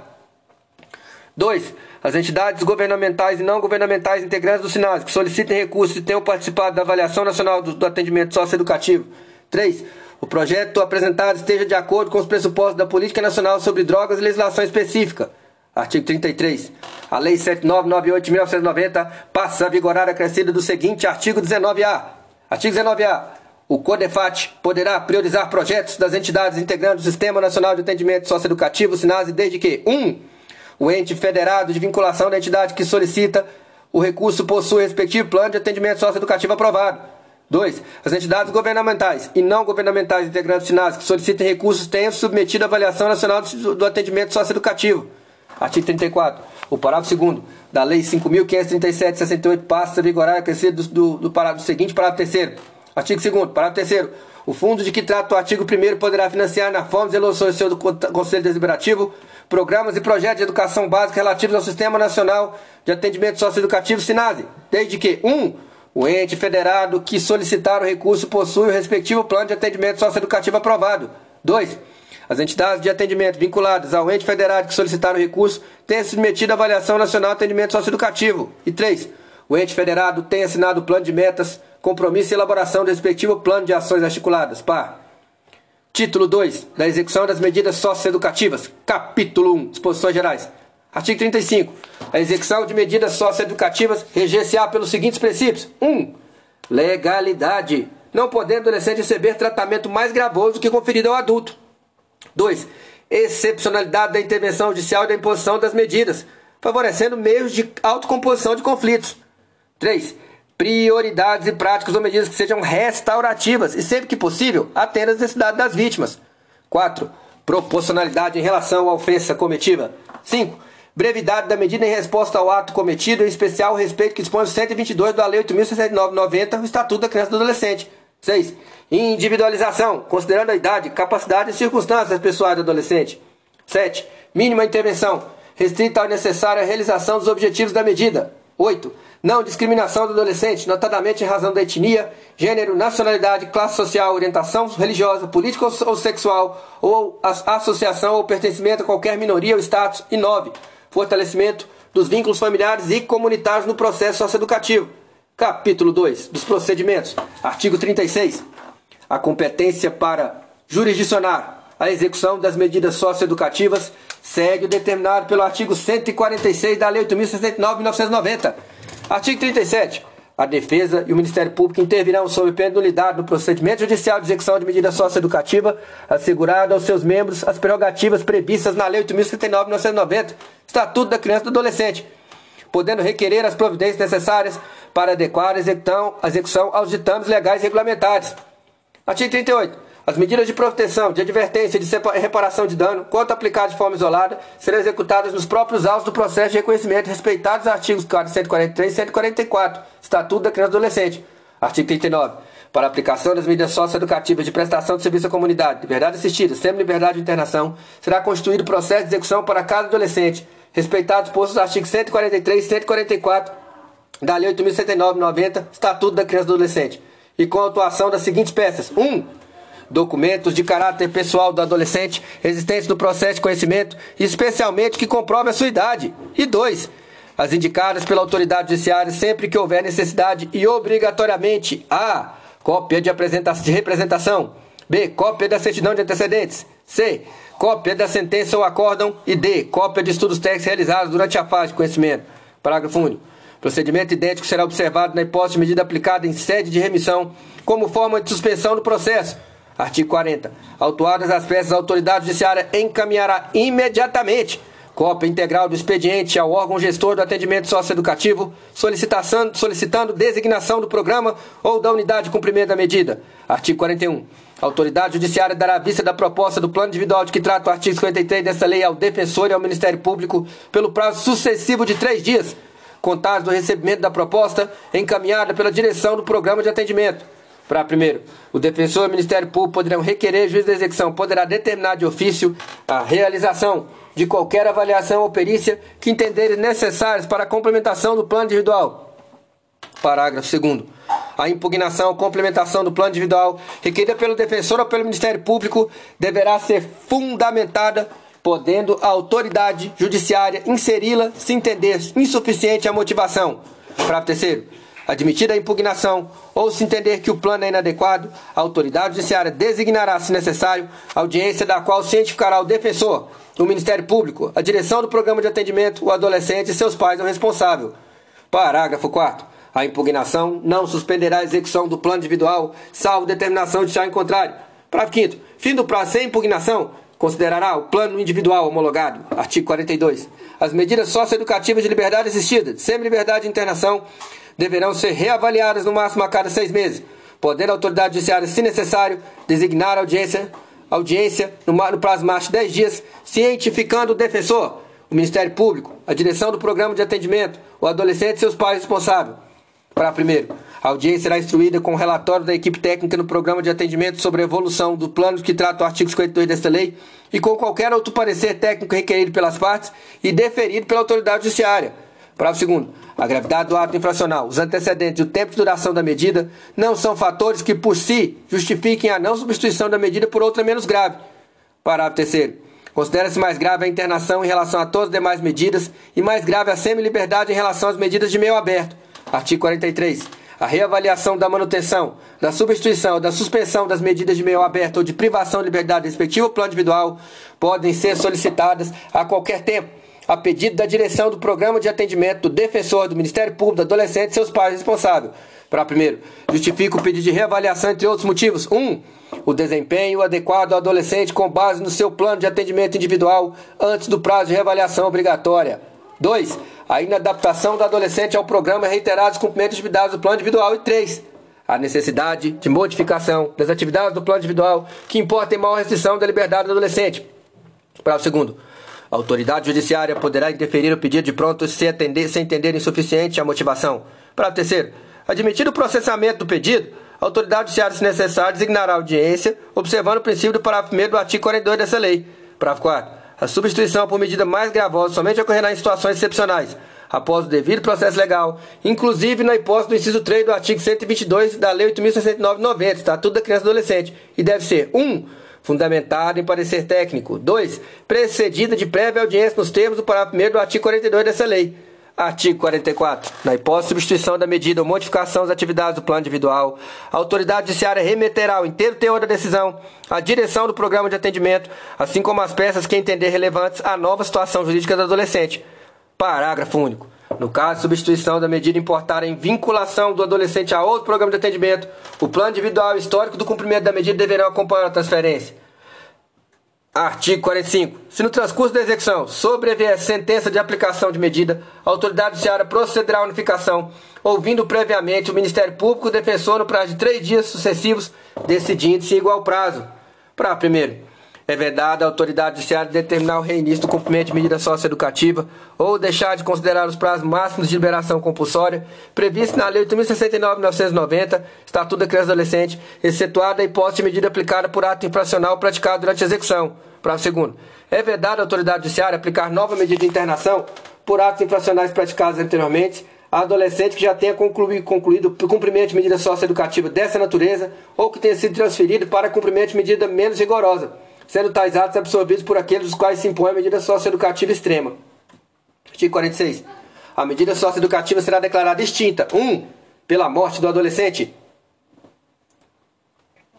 A: 2. As entidades governamentais e não governamentais integrantes do SINAS que solicitem recursos e tenham participado da avaliação nacional do, do atendimento socioeducativo. 3. O projeto apresentado esteja de acordo com os pressupostos da Política Nacional sobre Drogas e legislação específica. Artigo 33. A Lei 7998 de 1990 passa a vigorar acrescida do seguinte artigo 19A. Artigo 19A. O CODEFAT poderá priorizar projetos das entidades integrantes do Sistema Nacional de Atendimento Socioeducativo, SINASE, desde que 1. Um, o ente federado de vinculação da entidade que solicita o recurso possui respectivo plano de atendimento socioeducativo aprovado. 2. As entidades governamentais e não governamentais integrantes SINASE que solicitem recursos tenham submetido à avaliação nacional do atendimento socioeducativo. Artigo 34. O parágrafo 2 da Lei 5.537 68 passa a vigorar acrescido do, do, do parágrafo seguinte, parágrafo 3 Artigo 2 parágrafo 3 O fundo de que trata o artigo 1 poderá financiar na forma de resolução do Conselho Deliberativo programas e projetos de educação básica relativos ao Sistema Nacional de Atendimento Socioeducativo SINASE, desde que 1. Um, o ente federado que solicitar o recurso possui o respectivo plano de atendimento socioeducativo aprovado. 2. As entidades de atendimento vinculadas ao ente federado que solicitar o recurso tenham submetido à avaliação nacional de atendimento socioeducativo. E 3. O ente federado tenha assinado o plano de metas, compromisso e elaboração do respectivo plano de ações articuladas. Par. Título 2 da execução das medidas socioeducativas. Capítulo 1. Disposições gerais. Artigo 35. A execução de medidas socioeducativas reger-se-á pelos seguintes princípios: 1. Um, legalidade. Não podendo o adolescente receber tratamento mais gravoso que conferido ao adulto. 2. Excepcionalidade da intervenção judicial e da imposição das medidas, favorecendo meios de autocomposição de conflitos. 3 prioridades e práticas ou medidas que sejam restaurativas e, sempre que possível, atenda às necessidades das vítimas. 4. Proporcionalidade em relação à ofensa cometida. 5. Brevidade da medida em resposta ao ato cometido, em especial o respeito que dispõe o 122 da Lei 8.690, o Estatuto da Criança e do Adolescente. 6. Individualização, considerando a idade, capacidade e circunstâncias pessoais do adolescente. 7. Mínima intervenção, restrita ao necessário à realização dos objetivos da medida. 8. Não discriminação do adolescente, notadamente em razão da etnia, gênero, nacionalidade, classe social, orientação religiosa, política ou sexual, ou associação ou pertencimento a qualquer minoria ou status. E 9. Fortalecimento dos vínculos familiares e comunitários no processo socioeducativo. Capítulo 2 dos procedimentos. Artigo 36. A competência para jurisdicionar a execução das medidas socioeducativas segue o determinado pelo artigo 146 da Lei 8.069 de 1990. Artigo 37. A defesa e o Ministério Público intervirão sob pena de nulidade no procedimento judicial de execução de medida socioeducativa, assegurada aos seus membros as prerrogativas previstas na Lei 8.079 de 1990, Estatuto da Criança e do Adolescente, podendo requerer as providências necessárias para adequar a execução, aos ditames legais regulamentares. Artigo 38. As medidas de proteção, de advertência de reparação de dano, quanto aplicadas de forma isolada, serão executadas nos próprios autos do processo de reconhecimento, respeitados os artigos 143 e 144, Estatuto da Criança e Adolescente. Artigo 39. Para aplicação das medidas socioeducativas de prestação de serviço à comunidade, liberdade assistida, semi-liberdade de internação, será constituído processo de execução para cada adolescente, respeitados postos os artigos 143 e 144 da Lei 8.079-90, Estatuto da Criança e Adolescente, e com a atuação das seguintes peças. 1. Um, documentos de caráter pessoal do adolescente existentes no processo de conhecimento, especialmente que comprove a sua idade. E dois, as indicadas pela autoridade judiciária sempre que houver necessidade e obrigatoriamente a cópia de, de representação, b cópia da certidão de antecedentes, c cópia da sentença ou acórdão e d cópia de estudos técnicos realizados durante a fase de conhecimento. Parágrafo único. Procedimento idêntico será observado na hipótese de medida aplicada em sede de remissão como forma de suspensão do processo Artigo 40. Autuadas as peças, a autoridade judiciária encaminhará imediatamente cópia integral do expediente ao órgão gestor do atendimento socioeducativo, solicitando, solicitando designação do programa ou da unidade de cumprimento da medida. Artigo 41. A autoridade judiciária dará vista da proposta do plano individual de que trata o artigo 53 desta lei ao defensor e ao Ministério Público pelo prazo sucessivo de três dias, contados do recebimento da proposta encaminhada pela direção do programa de atendimento para primeiro, o defensor e o Ministério Público poderão requerer, o juiz da execução poderá determinar de ofício a realização de qualquer avaliação ou perícia que entenderem necessárias para a complementação do plano individual. Parágrafo 2 A impugnação ou complementação do plano individual requerida pelo defensor ou pelo Ministério Público deverá ser fundamentada, podendo a autoridade judiciária inseri-la se entender insuficiente a motivação. Parágrafo terceiro Admitida a impugnação ou se entender que o plano é inadequado, a autoridade judiciária designará, se necessário, audiência da qual cientificará o defensor, o Ministério Público, a direção do programa de atendimento, o adolescente e seus pais ou responsável. Parágrafo 4. A impugnação não suspenderá a execução do plano individual, salvo determinação judicial em contrário. Parágrafo 5. Fim do prazo sem impugnação, considerará o plano individual homologado. Artigo 42. As medidas socioeducativas de liberdade assistida, semi-liberdade de internação deverão ser reavaliadas no máximo a cada seis meses, podendo a autoridade judiciária, se necessário, designar audiência, audiência no, no prazo máximo de 10 dias, cientificando o defensor, o Ministério Público, a direção do programa de atendimento, o adolescente e seus pais responsáveis. Para primeiro, a audiência será instruída com o relatório da equipe técnica no programa de atendimento sobre a evolução do plano que trata o artigo 52 desta lei e com qualquer outro parecer técnico requerido pelas partes e deferido pela autoridade judiciária. Parágrafo segundo. A gravidade do ato infracional, os antecedentes e o tempo de duração da medida não são fatores que por si justifiquem a não substituição da medida por outra menos grave. Parágrafo terceiro. Considera-se mais grave a internação em relação a todas as demais medidas e mais grave a semi-liberdade em relação às medidas de meio aberto. Artigo 43. A reavaliação da manutenção, da substituição ou da suspensão das medidas de meio aberto ou de privação de liberdade respectivo plano individual podem ser solicitadas a qualquer tempo a pedido da direção do programa de atendimento do defensor do Ministério Público do Adolescente e seus pais responsáveis. Para primeiro, justifica o pedido de reavaliação entre outros motivos. 1. Um, o desempenho adequado do adolescente com base no seu plano de atendimento individual antes do prazo de reavaliação obrigatória. 2. A inadaptação do adolescente ao programa e reiterados cumprimentos de atividades do plano individual. E 3. A necessidade de modificação das atividades do plano individual que importa em maior restrição da liberdade do adolescente. Parágrafo segundo. A autoridade judiciária poderá interferir o pedido de pronto se, atender, se entender insuficiente a motivação. Parágrafo terceiro. Admitido o processamento do pedido, a autoridade judiciária, se necessário, designará audiência, observando o princípio do parágrafo 1 do artigo 42 dessa lei. Parágrafo 4. A substituição por medida mais gravosa somente ocorrerá em situações excepcionais, após o devido processo legal, inclusive na hipótese do inciso 3 do artigo 122 da Lei 8.069-90, Estatuto da Criança e Adolescente, e deve ser 1. Um, fundamentada em parecer técnico. 2. Precedida de prévia audiência nos termos do parágrafo 1 do artigo 42 dessa lei. Artigo 44. Na hipótese de substituição da medida ou modificação das atividades do plano individual, a autoridade judiciária remeterá o inteiro teor da decisão à direção do programa de atendimento, assim como as peças que entender relevantes à nova situação jurídica do adolescente. Parágrafo único. No caso de substituição da medida importada em vinculação do adolescente a outro programa de atendimento, o plano individual histórico do cumprimento da medida deverão acompanhar a transferência. Artigo 45. Se no transcurso da execução sobrevier sentença de aplicação de medida, a autoridade judiciária procederá à unificação, ouvindo previamente o Ministério Público o defensor no prazo de três dias sucessivos, decidindo-se igual prazo. Para primeiro, é vedada a autoridade judiciária determinar o reinício do cumprimento de medida socioeducativa ou deixar de considerar os prazos máximos de liberação compulsória previstos na Lei 8.069/1990, Estatuto da Criança e Adolescente, excetuada a hipótese de medida aplicada por ato infracional praticado durante a execução. Parágrafo segundo. É vedada a autoridade judiciária aplicar nova medida de internação por atos infracionais praticados anteriormente a adolescente que já tenha concluído, concluído cumprimento de medida socioeducativa dessa natureza ou que tenha sido transferido para cumprimento de medida menos rigorosa sendo tais atos absorvidos por aqueles dos quais se impõe a medida socioeducativa extrema. Artigo 46. A medida socioeducativa será declarada extinta. 1. Um, pela morte do adolescente.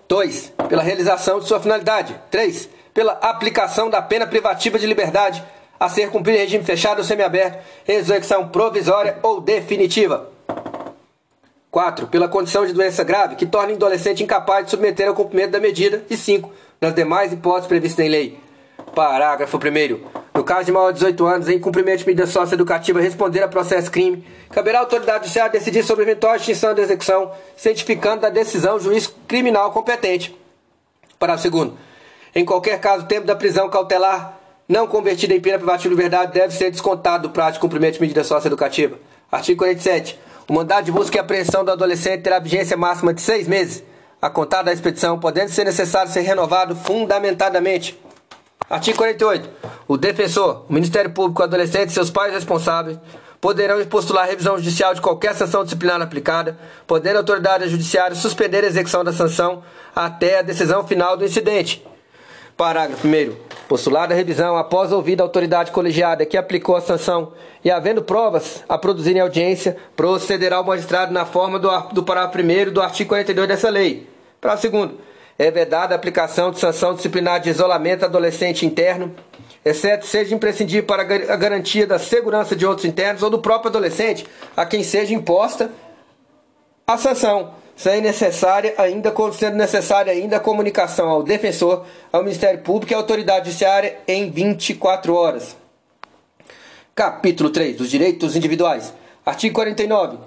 A: 2. Pela realização de sua finalidade. 3. Pela aplicação da pena privativa de liberdade a ser cumprida em regime fechado ou semiaberto, em execução provisória ou definitiva. 4. Pela condição de doença grave que torna o adolescente incapaz de submeter ao cumprimento da medida. E 5 das demais hipóteses previstas em lei. Parágrafo 1. No caso de maior de 18 anos, em cumprimento de medida socioeducativa responder a processo crime, caberá à autoridade judiciária decidir sobre eventual extinção da execução, certificando da decisão o juiz criminal competente. Parágrafo 2. Em qualquer caso, o tempo da prisão cautelar não convertida em pena privativa de liberdade deve ser descontado do prazo de cumprimento de medida socioeducativa. Artigo 47. O mandado de busca e apreensão do adolescente terá vigência máxima de seis meses a contar da expedição, podendo ser necessário ser renovado fundamentadamente. Artigo 48. O defensor, o Ministério Público, o adolescente e seus pais responsáveis poderão postular revisão judicial de qualquer sanção disciplinar aplicada, podendo a autoridade judiciária suspender a execução da sanção até a decisão final do incidente. Parágrafo 1. Postulada a revisão após ouvida a autoridade colegiada que aplicou a sanção e havendo provas a produzirem audiência, procederá o magistrado na forma do, do parágrafo 1 do artigo 42 dessa lei. Parágrafo segundo. É vedada a aplicação de sanção disciplinar de isolamento adolescente interno, exceto seja imprescindível para a garantia da segurança de outros internos ou do próprio adolescente a quem seja imposta a sanção sem necessária ainda sendo necessária ainda a comunicação ao defensor, ao Ministério Público e à autoridade judiciária em 24 horas. Capítulo 3 dos direitos individuais. Artigo 49.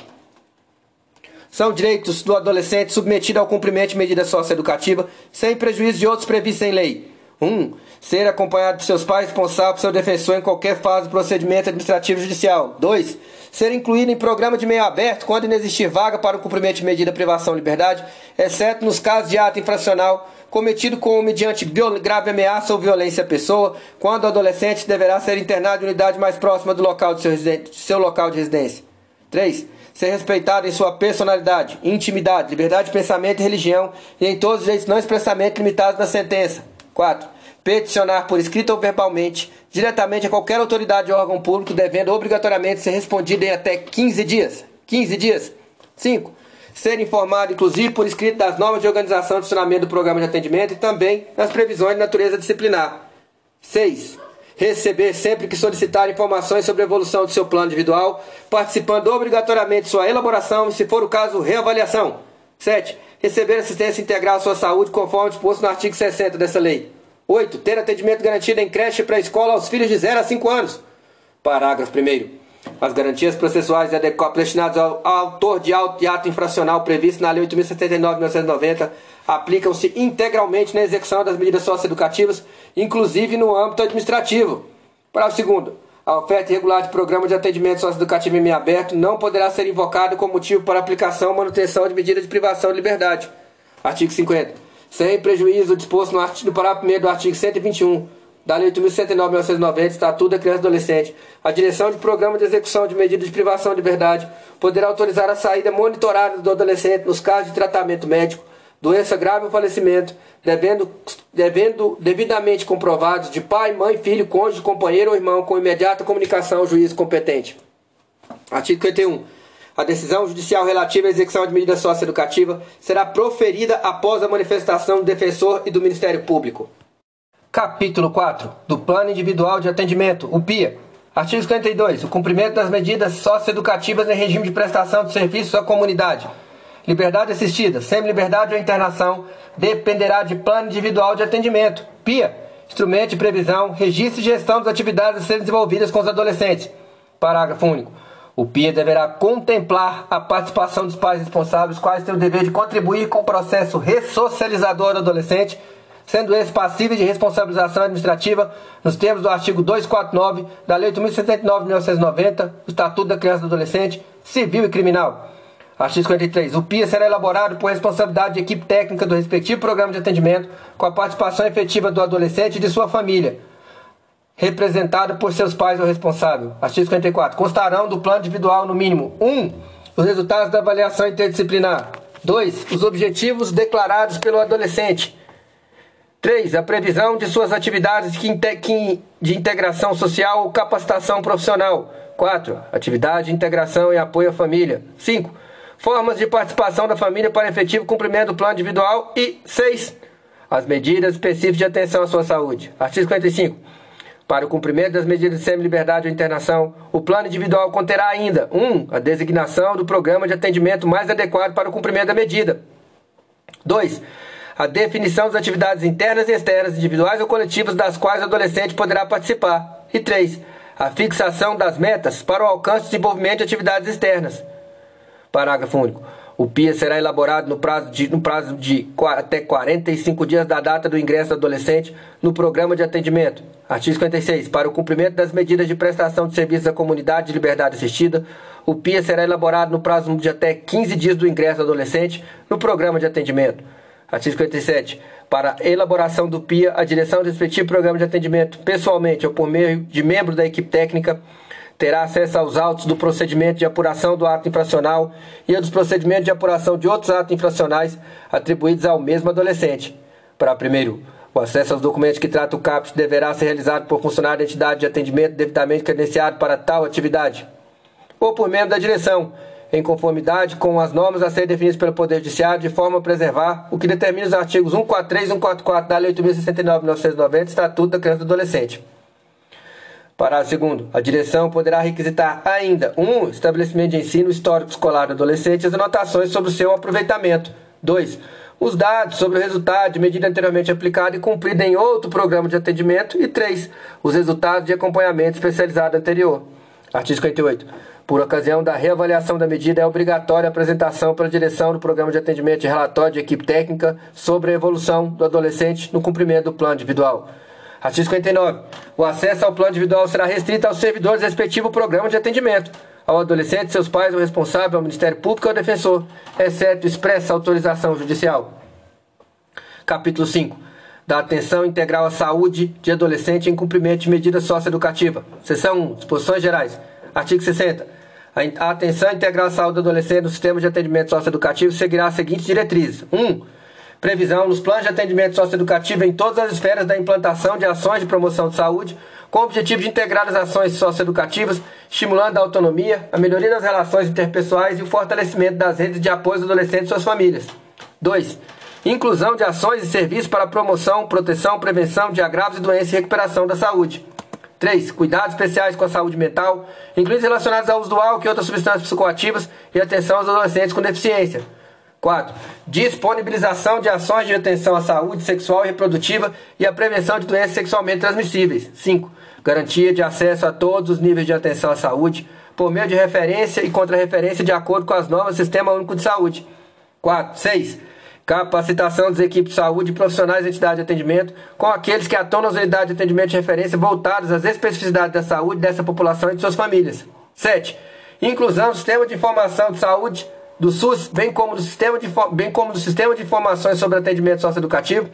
A: São direitos do adolescente submetido ao cumprimento de medida socioeducativa sem prejuízo de outros previstos em lei. 1. Um, ser acompanhado de seus pais responsáveis por seu defensor em qualquer fase do procedimento administrativo judicial. 2 ser incluído em programa de meio aberto quando inexistir vaga para o cumprimento de medida privação de liberdade, exceto nos casos de ato infracional cometido com mediante grave ameaça ou violência à pessoa, quando o adolescente deverá ser internado em unidade mais próxima do local de seu, seu local de residência. 3. Ser respeitado em sua personalidade, intimidade, liberdade de pensamento e religião e em todos os direitos não expressamente limitados na sentença. 4 peticionar por escrito ou verbalmente, diretamente a qualquer autoridade ou órgão público, devendo obrigatoriamente ser respondido em até 15 dias. 15 dias. 5. Ser informado, inclusive por escrito, das normas de organização e funcionamento do programa de atendimento e também das previsões de natureza disciplinar. 6. Receber sempre que solicitar informações sobre a evolução do seu plano individual, participando obrigatoriamente de sua elaboração e, se for o caso, reavaliação. 7. Receber assistência integral à sua saúde, conforme disposto no artigo 60 dessa lei. 8. Ter atendimento garantido em creche para escola aos filhos de 0 a 5 anos. Parágrafo 1. As garantias processuais destinadas ao autor de ato infracional previsto na Lei 8.079 de 1990 aplicam-se integralmente na execução das medidas socioeducativas, inclusive no âmbito administrativo. Parágrafo 2. A oferta irregular de programa de atendimento socioeducativo em meio aberto não poderá ser invocada como motivo para aplicação ou manutenção de medida de privação de liberdade. Artigo 50 sem prejuízo disposto no, artigo, no parágrafo 1 do artigo 121 da Lei 8.109 1990, Estatuto da Criança e Adolescente, a direção de programa de execução de medidas de privação de liberdade poderá autorizar a saída monitorada do adolescente nos casos de tratamento médico, doença grave ou falecimento, devendo, devendo devidamente comprovados de pai, mãe, filho, cônjuge, companheiro ou irmão, com imediata comunicação ao juiz competente. Artigo 51. A decisão judicial relativa à execução de medida socioeducativa será proferida após a manifestação do defensor e do Ministério Público. Capítulo 4 do Plano Individual de Atendimento, o PIA. Artigo 52. O cumprimento das medidas socioeducativas em regime de prestação de serviços à comunidade. Liberdade assistida, semi-liberdade ou internação dependerá de plano individual de atendimento. PIA. Instrumento de previsão, registro e gestão das atividades a serem desenvolvidas com os adolescentes. Parágrafo único. O PIA deverá contemplar a participação dos pais responsáveis, quais têm o dever de contribuir com o processo ressocializador do adolescente sendo esse passível de responsabilização administrativa nos termos do artigo 249 da Lei 8.079 de 1990, do Estatuto da Criança e do Adolescente, Civil e Criminal. Artigo 53. O PIA será elaborado por responsabilidade de equipe técnica do respectivo programa de atendimento, com a participação efetiva do adolescente e de sua família, representado por seus pais ou responsável. Artigo 54. Constarão do plano individual, no mínimo, 1. Um, os resultados da avaliação interdisciplinar. 2. Os objetivos declarados pelo adolescente. 3. A previsão de suas atividades de integração social ou capacitação profissional. 4. Atividade de integração e apoio à família. 5. Formas de participação da família para efetivo cumprimento do plano individual. E 6. As medidas específicas de atenção à sua saúde. Artigo 55. Para o cumprimento das medidas de semi-liberdade ou internação, o plano individual conterá ainda 1. Um, a designação do programa de atendimento mais adequado para o cumprimento da medida. 2 a definição das atividades internas e externas, individuais ou coletivas, das quais o adolescente poderá participar. E 3. A fixação das metas para o alcance e desenvolvimento de atividades externas. Parágrafo único. O PIA será elaborado no prazo de, no prazo de até 45 dias da data do ingresso do adolescente no programa de atendimento. Artigo 56. Para o cumprimento das medidas de prestação de serviços à comunidade de liberdade assistida, o PIA será elaborado no prazo de até 15 dias do ingresso do adolescente no programa de atendimento. Artigo 57. Para elaboração do PIA, a direção do respectivo programa de atendimento, pessoalmente ou por meio de membros da equipe técnica, terá acesso aos autos do procedimento de apuração do ato infracional e dos procedimentos de apuração de outros atos infracionais atribuídos ao mesmo adolescente. Para primeiro, o acesso aos documentos que trata o CAPT deverá ser realizado por funcionário da entidade de atendimento devidamente credenciado para tal atividade, ou por membro da direção, em conformidade com as normas a serem definidas pelo Poder Judiciário, de forma a preservar o que determina os artigos 143 e 144 da Lei 8.069 de 1990, Estatuto da Criança e do Adolescente. Parágrafo 2. A direção poderá requisitar ainda 1. Um, estabelecimento de ensino histórico escolar do adolescente as anotações sobre o seu aproveitamento. 2. Os dados sobre o resultado de medida anteriormente aplicada e cumprida em outro programa de atendimento. E 3. Os resultados de acompanhamento especializado anterior. Artigo 58. Por ocasião da reavaliação da medida, é obrigatória a apresentação pela direção do programa de atendimento de relatório de equipe técnica sobre a evolução do adolescente no cumprimento do plano individual. Artigo 59. O acesso ao plano individual será restrito aos servidores do respectivo programa de atendimento, ao adolescente, seus pais ou responsável, ao Ministério Público ou ao defensor, exceto expressa autorização judicial. Capítulo 5. Da atenção integral à saúde de adolescente em cumprimento de medida socioeducativa. Seção 1. Disposições gerais. Artigo 60. A atenção integral à saúde do adolescente no sistema de atendimento socioeducativo seguirá as seguintes diretrizes. 1. Um, previsão nos planos de atendimento socioeducativo em todas as esferas da implantação de ações de promoção de saúde, com o objetivo de integrar as ações socioeducativas, estimulando a autonomia, a melhoria das relações interpessoais e o fortalecimento das redes de apoio aos adolescentes e suas famílias. 2. Inclusão de ações e serviços para promoção, proteção, prevenção de agravos e doenças e recuperação da saúde. 3. Cuidados especiais com a saúde mental, incluindo relacionados ao uso do álcool e outras substâncias psicoativas e atenção aos adolescentes com deficiência. 4. Disponibilização de ações de atenção à saúde sexual e reprodutiva e à prevenção de doenças sexualmente transmissíveis. 5. Garantia de acesso a todos os níveis de atenção à saúde por meio de referência e contra-referência de acordo com as normas do Sistema Único de Saúde. 4. 6 Capacitação das equipes de saúde e profissionais da entidade de atendimento com aqueles que atuam nas unidades de atendimento de referência voltados às especificidades da saúde dessa população e de suas famílias. 7. Inclusão do sistema de informação de saúde do SUS, bem como do sistema de, bem como do sistema de informações sobre atendimento socioeducativo,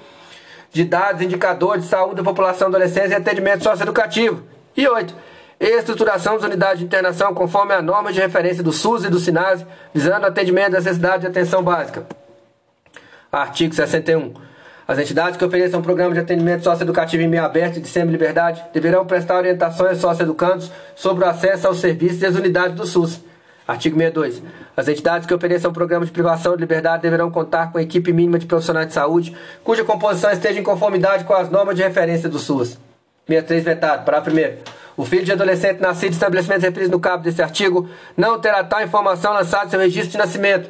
A: de dados, indicadores de saúde da população adolescente e atendimento socioeducativo. E 8. Estruturação das unidades de internação conforme a norma de referência do SUS e do SINASE, visando atendimento da necessidade de atenção básica. Artigo 61. As entidades que ofereçam um programa de atendimento socioeducativo em meio aberto e de semi-liberdade deverão prestar orientações aos socioeducandos sobre o acesso aos serviços às unidades do SUS, Artigo 62. As entidades que ofereçam programas de privação de liberdade deverão contar com equipe mínima de profissionais de saúde, cuja composição esteja em conformidade com as normas de referência do SUS. 63 vetado. Parágrafo 1. O filho de adolescente nascido em estabelecimentos referidos no cabo deste artigo não terá tal informação lançada em seu registro de nascimento.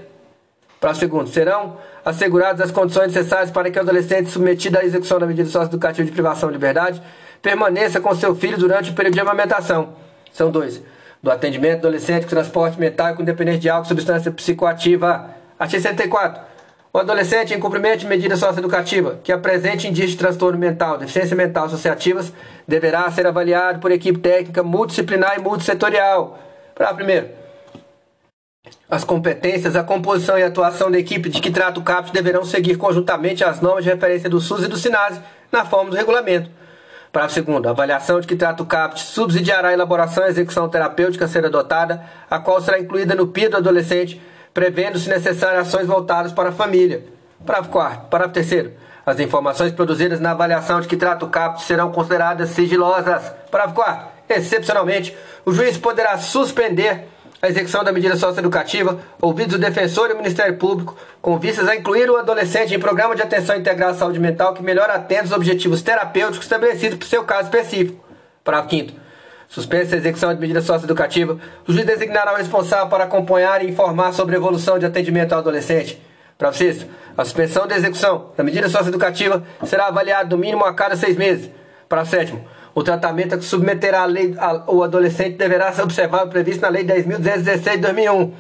A: Parágrafo 2. Serão asseguradas as condições necessárias para que o adolescente submetido à execução da medida socioeducativa de privação de liberdade permaneça com seu filho durante o período de amamentação. São dois do atendimento adolescente com transporte mental e com dependência de álcool substância psicoativa. Artigo 64. O adolescente, em cumprimento de medida socioeducativa que apresente indício de transtorno mental, deficiência mental associativas, deverá ser avaliado por equipe técnica multidisciplinar e multissetorial. Para primeiro, as competências, a composição e atuação da equipe de que trata o CAPS deverão seguir conjuntamente as normas de referência do SUS e do SINASE na forma do regulamento. Parágrafo segundo, a avaliação de que trata o CAPT subsidiará a elaboração e execução terapêutica a ser adotada, a qual será incluída no PIA do adolescente, prevendo, se necessário, ações voltadas para a família. Parágrafo quarto, parágrafo terceiro, as informações produzidas na avaliação de que trata o CAPT serão consideradas sigilosas. Parágrafo quarto, excepcionalmente, o juiz poderá suspender a execução da medida socioeducativa, ouvidos o defensor e o Ministério Público, com vistas a incluir o adolescente em programa de atenção integral à saúde mental que melhor atenda os objetivos terapêuticos estabelecidos para o seu caso específico. Parágrafo 5 Suspensa a execução de medida socioeducativa, o juiz designará o responsável para acompanhar e informar sobre a evolução de atendimento ao adolescente. Parágrafo 6 A suspensão da execução da medida socioeducativa será avaliada no mínimo a cada seis meses. Parágrafo 7 o tratamento a que submeterá a lei, a, o adolescente deverá ser observado previsto na Lei 10.216 de 2001,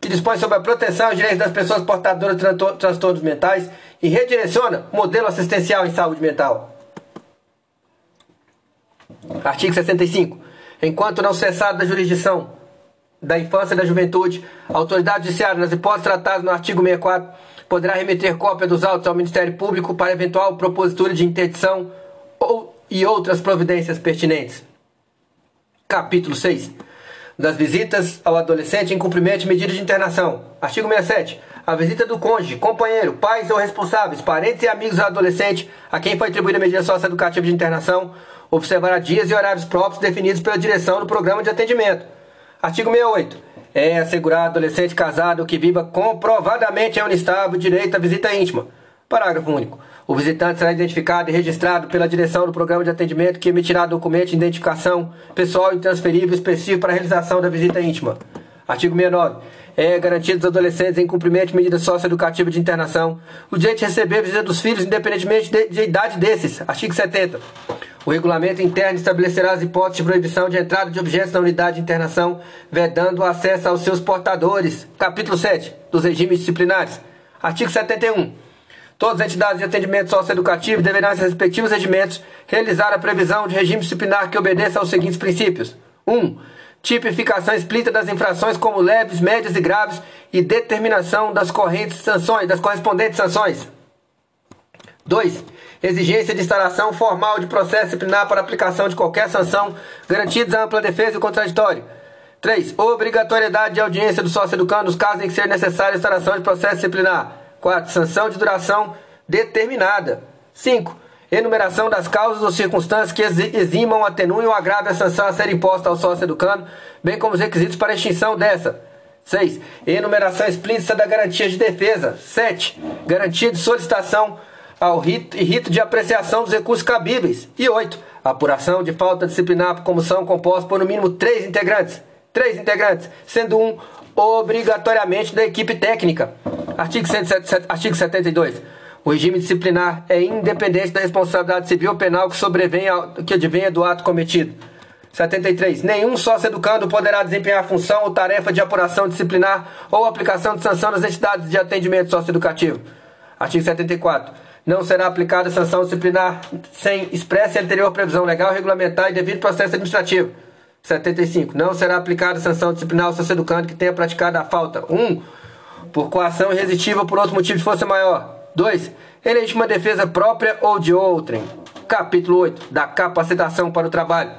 A: que dispõe sobre a proteção aos direitos das pessoas portadoras de transtornos mentais e redireciona o modelo assistencial em saúde mental. Artigo 65. Enquanto não cessado da jurisdição da infância e da juventude, a autoridade judiciária, nas hipóteses tratadas no artigo 64, poderá remeter cópia dos autos ao Ministério Público para eventual propositura de interdição ou e outras providências pertinentes. Capítulo 6. Das visitas ao adolescente em cumprimento de medida de internação. Artigo 67. A visita do cônjuge, companheiro, pais ou responsáveis, parentes e amigos do adolescente a quem foi atribuída a medida socioeducativa de internação observará dias e horários próprios definidos pela direção do programa de atendimento. Artigo 68. É assegurado adolescente casado que viva comprovadamente em unistável direito à visita íntima. Parágrafo único. O visitante será identificado e registrado pela direção do programa de atendimento que emitirá documento de identificação pessoal intransferível específico para a realização da visita íntima. Artigo 69. É garantido aos adolescentes em cumprimento de medida socioeducativa de internação o direito de receber a visita dos filhos independentemente de, de idade desses. Artigo 70. O regulamento interno estabelecerá as hipóteses de proibição de entrada de objetos na unidade de internação, vedando o acesso aos seus portadores. Capítulo 7 dos regimes disciplinares. Artigo 71. Todas as entidades de atendimento socioeducativo deverão, em seus respectivos regimentos, realizar a previsão de regime disciplinar que obedeça aos seguintes princípios: 1. Um, tipificação explícita das infrações como leves, médias e graves e determinação das correntes sanções, das correspondentes sanções. 2. Exigência de instalação formal de processo disciplinar para aplicação de qualquer sanção, garantidos a ampla defesa e o contraditório. 3. Obrigatoriedade de audiência do sócio educando nos casos em que ser necessária a instalação de processo disciplinar. 4. Sanção de duração determinada. 5. Enumeração das causas ou circunstâncias que eximam, atenuem ou agravem a sanção a ser imposta ao sócio educando, bem como os requisitos para extinção dessa. 6. Enumeração explícita da garantia de defesa. 7. Garantia de solicitação ao rito e rito de apreciação dos recursos cabíveis. E 8. Apuração de falta disciplinar por comissão composta por no mínimo 3 integrantes. 3 integrantes, sendo um obrigatoriamente da equipe técnica. Artigo, 107, artigo 72. O regime disciplinar é independente da responsabilidade civil ou penal que sobrevém ao, que advenha do ato cometido. 73. Nenhum sócio educando poderá desempenhar função ou tarefa de apuração disciplinar ou aplicação de sanção nas entidades de atendimento socioeducativo. Artigo 74. Não será aplicada sanção disciplinar sem expressa e anterior previsão legal, regulamentar e devido processo administrativo. 75. Não será aplicada sanção disciplinar ao socioeducando que tenha praticado a falta. 1. Um, por coação irresistível por outro motivo de força maior. 2. Em legítima defesa própria ou de outrem. Capítulo 8. Da capacitação para o trabalho.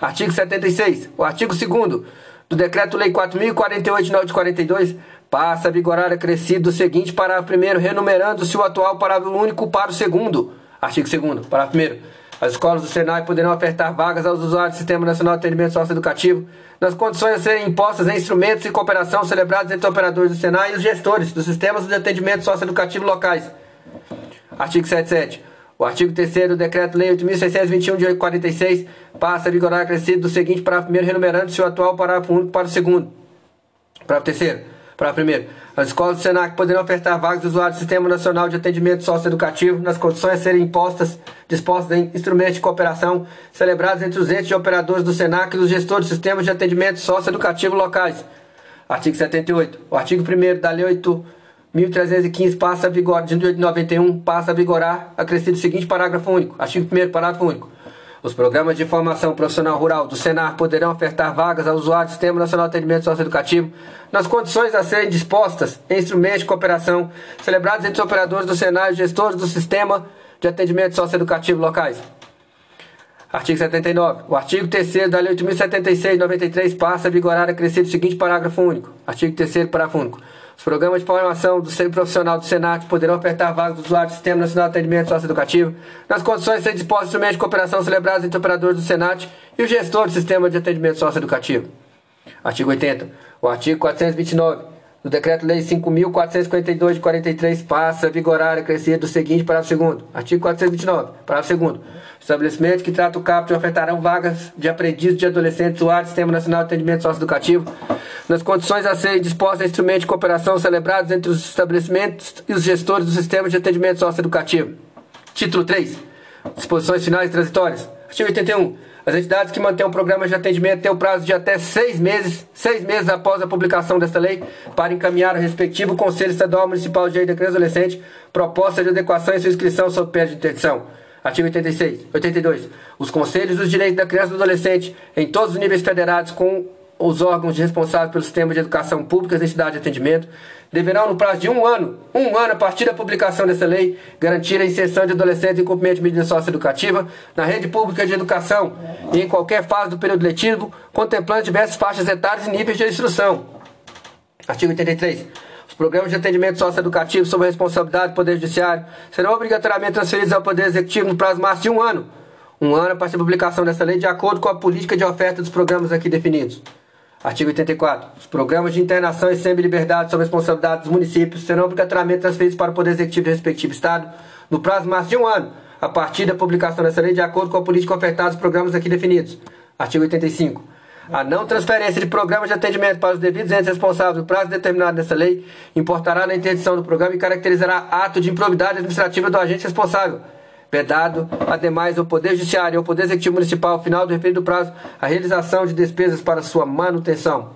A: Artigo 76. O artigo 2 do Decreto-Lei 4.048 de 42 passa a vigorar acrescido do seguinte parágrafo 1 renumerando-se o atual parágrafo único para o segundo. Artigo 2 parágrafo 1 As escolas do Senai poderão ofertar vagas aos usuários do Sistema Nacional de Atendimento Socioeducativo nas condições a serem impostas em instrumentos e cooperação celebrados entre operadores do Senai e os gestores dos sistemas de atendimento socioeducativo locais. Artigo 77. O artigo 3 do Decreto-Lei 8.621 de 46 passa a vigorar acrescido do seguinte parágrafo 1 renumerando seu atual parágrafo único para o segundo. Parágrafo 3 Parágrafo 1 As escolas do SENAC poderão ofertar vagas de usuários do Sistema Nacional de Atendimento Socioeducativo nas condições a serem impostas, dispostas em instrumentos de cooperação celebrados entre os entes de operadores do SENAC e os gestores de sistemas de atendimento socioeducativo locais. Artigo 78. O artigo 1 da Lei 8 1315 passa a vigor, de 91 passa a vigorar, acrescido o seguinte parágrafo único. Artigo 1 parágrafo único. Os programas de formação profissional rural do Senar poderão ofertar vagas aos usuários do Sistema Nacional de Atendimento Socioeducativo nas condições a serem dispostas em instrumentos de cooperação celebrados entre os operadores do Senar e gestores do Sistema de Atendimento Socioeducativo locais. Artigo 79. O artigo 3 da Lei 8.076-93 passa a vigorar acrescido o seguinte parágrafo único. Artigo 3 parágrafo único. Os programas de formação do centro profissional do Senat poderão ofertar vagas dos usuários do Sistema Nacional de Atendimento Socioeducativo nas condições de dispostos instrumentos de cooperação celebrados entre operadores do Senat e o gestor do Sistema de Atendimento Socioeducativo. Artigo 80. O artigo 429 do Decreto-Lei 5.452 de 43 passa a vigorar acrescido o seguinte parágrafo 2 Artigo 429, parágrafo 2 Estabelecimentos que tratam o capto ofertarão vagas de aprendiz de adolescentes do Sistema Nacional de Atendimento Socioeducativo nas condições a serem dispostas instrumentos de cooperação celebrados entre os estabelecimentos e os gestores do sistema de atendimento socioeducativo. Título 3. Disposições finais transitórias. Artigo 81. As entidades que mantêm o programa de atendimento têm o prazo de até seis meses, seis meses após a publicação desta lei, para encaminhar ao respectivo Conselho Estadual Municipal de Direito da Criança e Adolescente proposta de adequação em sua inscrição sob pena de interdição. Artigo 86, 82. Os Conselhos dos Direitos da Criança e do Adolescente, em todos os níveis federados, com os órgãos responsáveis pelo sistema de educação pública e entidades de atendimento deverão, no prazo de um ano, um ano a partir da publicação dessa lei, garantir a inserção de adolescentes em cumprimento de medida socioeducativa na rede pública de educação e em qualquer fase do período letivo, contemplando diversas faixas etárias e níveis de instrução. Artigo 83. Os programas de atendimento socioeducativo sob a responsabilidade do Poder Judiciário serão obrigatoriamente transferidos ao Poder Executivo no prazo máximo de um ano. Um ano a partir da publicação dessa lei, de acordo com a política de oferta dos programas aqui definidos. Artigo 84. Os programas de internação e semi-liberdade sob responsabilidade dos municípios serão obrigatoriamente transferidos para o Poder Executivo do respectivo Estado no prazo máximo de um ano, a partir da publicação dessa lei, de acordo com a política ofertada dos programas aqui definidos. Artigo 85. A não transferência de programas de atendimento para os devidos entes responsáveis no prazo determinado nessa lei importará na interdição do programa e caracterizará ato de improbidade administrativa do agente responsável vedado, ademais, ao Poder Judiciário e ao Poder Executivo Municipal, ao final do referido prazo, a realização de despesas para sua manutenção.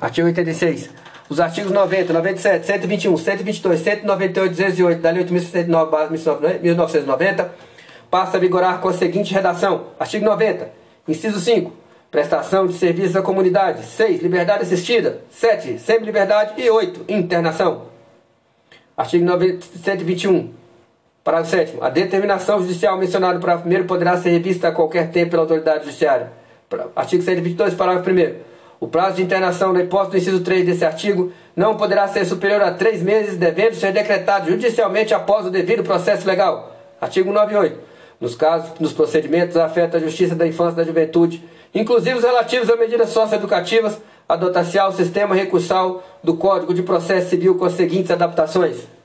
A: Artigo 86. Os artigos 90, 97, 121, 122, 198, 208 da Lei 8.609, 1990, passa a vigorar com a seguinte redação. Artigo 90. Inciso 5. Prestação de serviços à comunidade. 6. Liberdade assistida. 7. Semi-liberdade. E 8. Internação. Artigo 90, 121. Parágrafo 7. A determinação judicial mencionada no parágrafo 1 poderá ser revista a qualquer tempo pela autoridade judiciária. Artigo 122, parágrafo 1. O prazo de internação da hipótese do inciso 3 desse artigo não poderá ser superior a três meses, devendo ser decretado judicialmente após o devido processo legal. Artigo 98. Nos casos, nos procedimentos afeta a justiça da infância e da juventude, inclusive os relativos a medidas socioeducativas, adotar-se ao sistema recursal do Código de Processo Civil com as seguintes adaptações.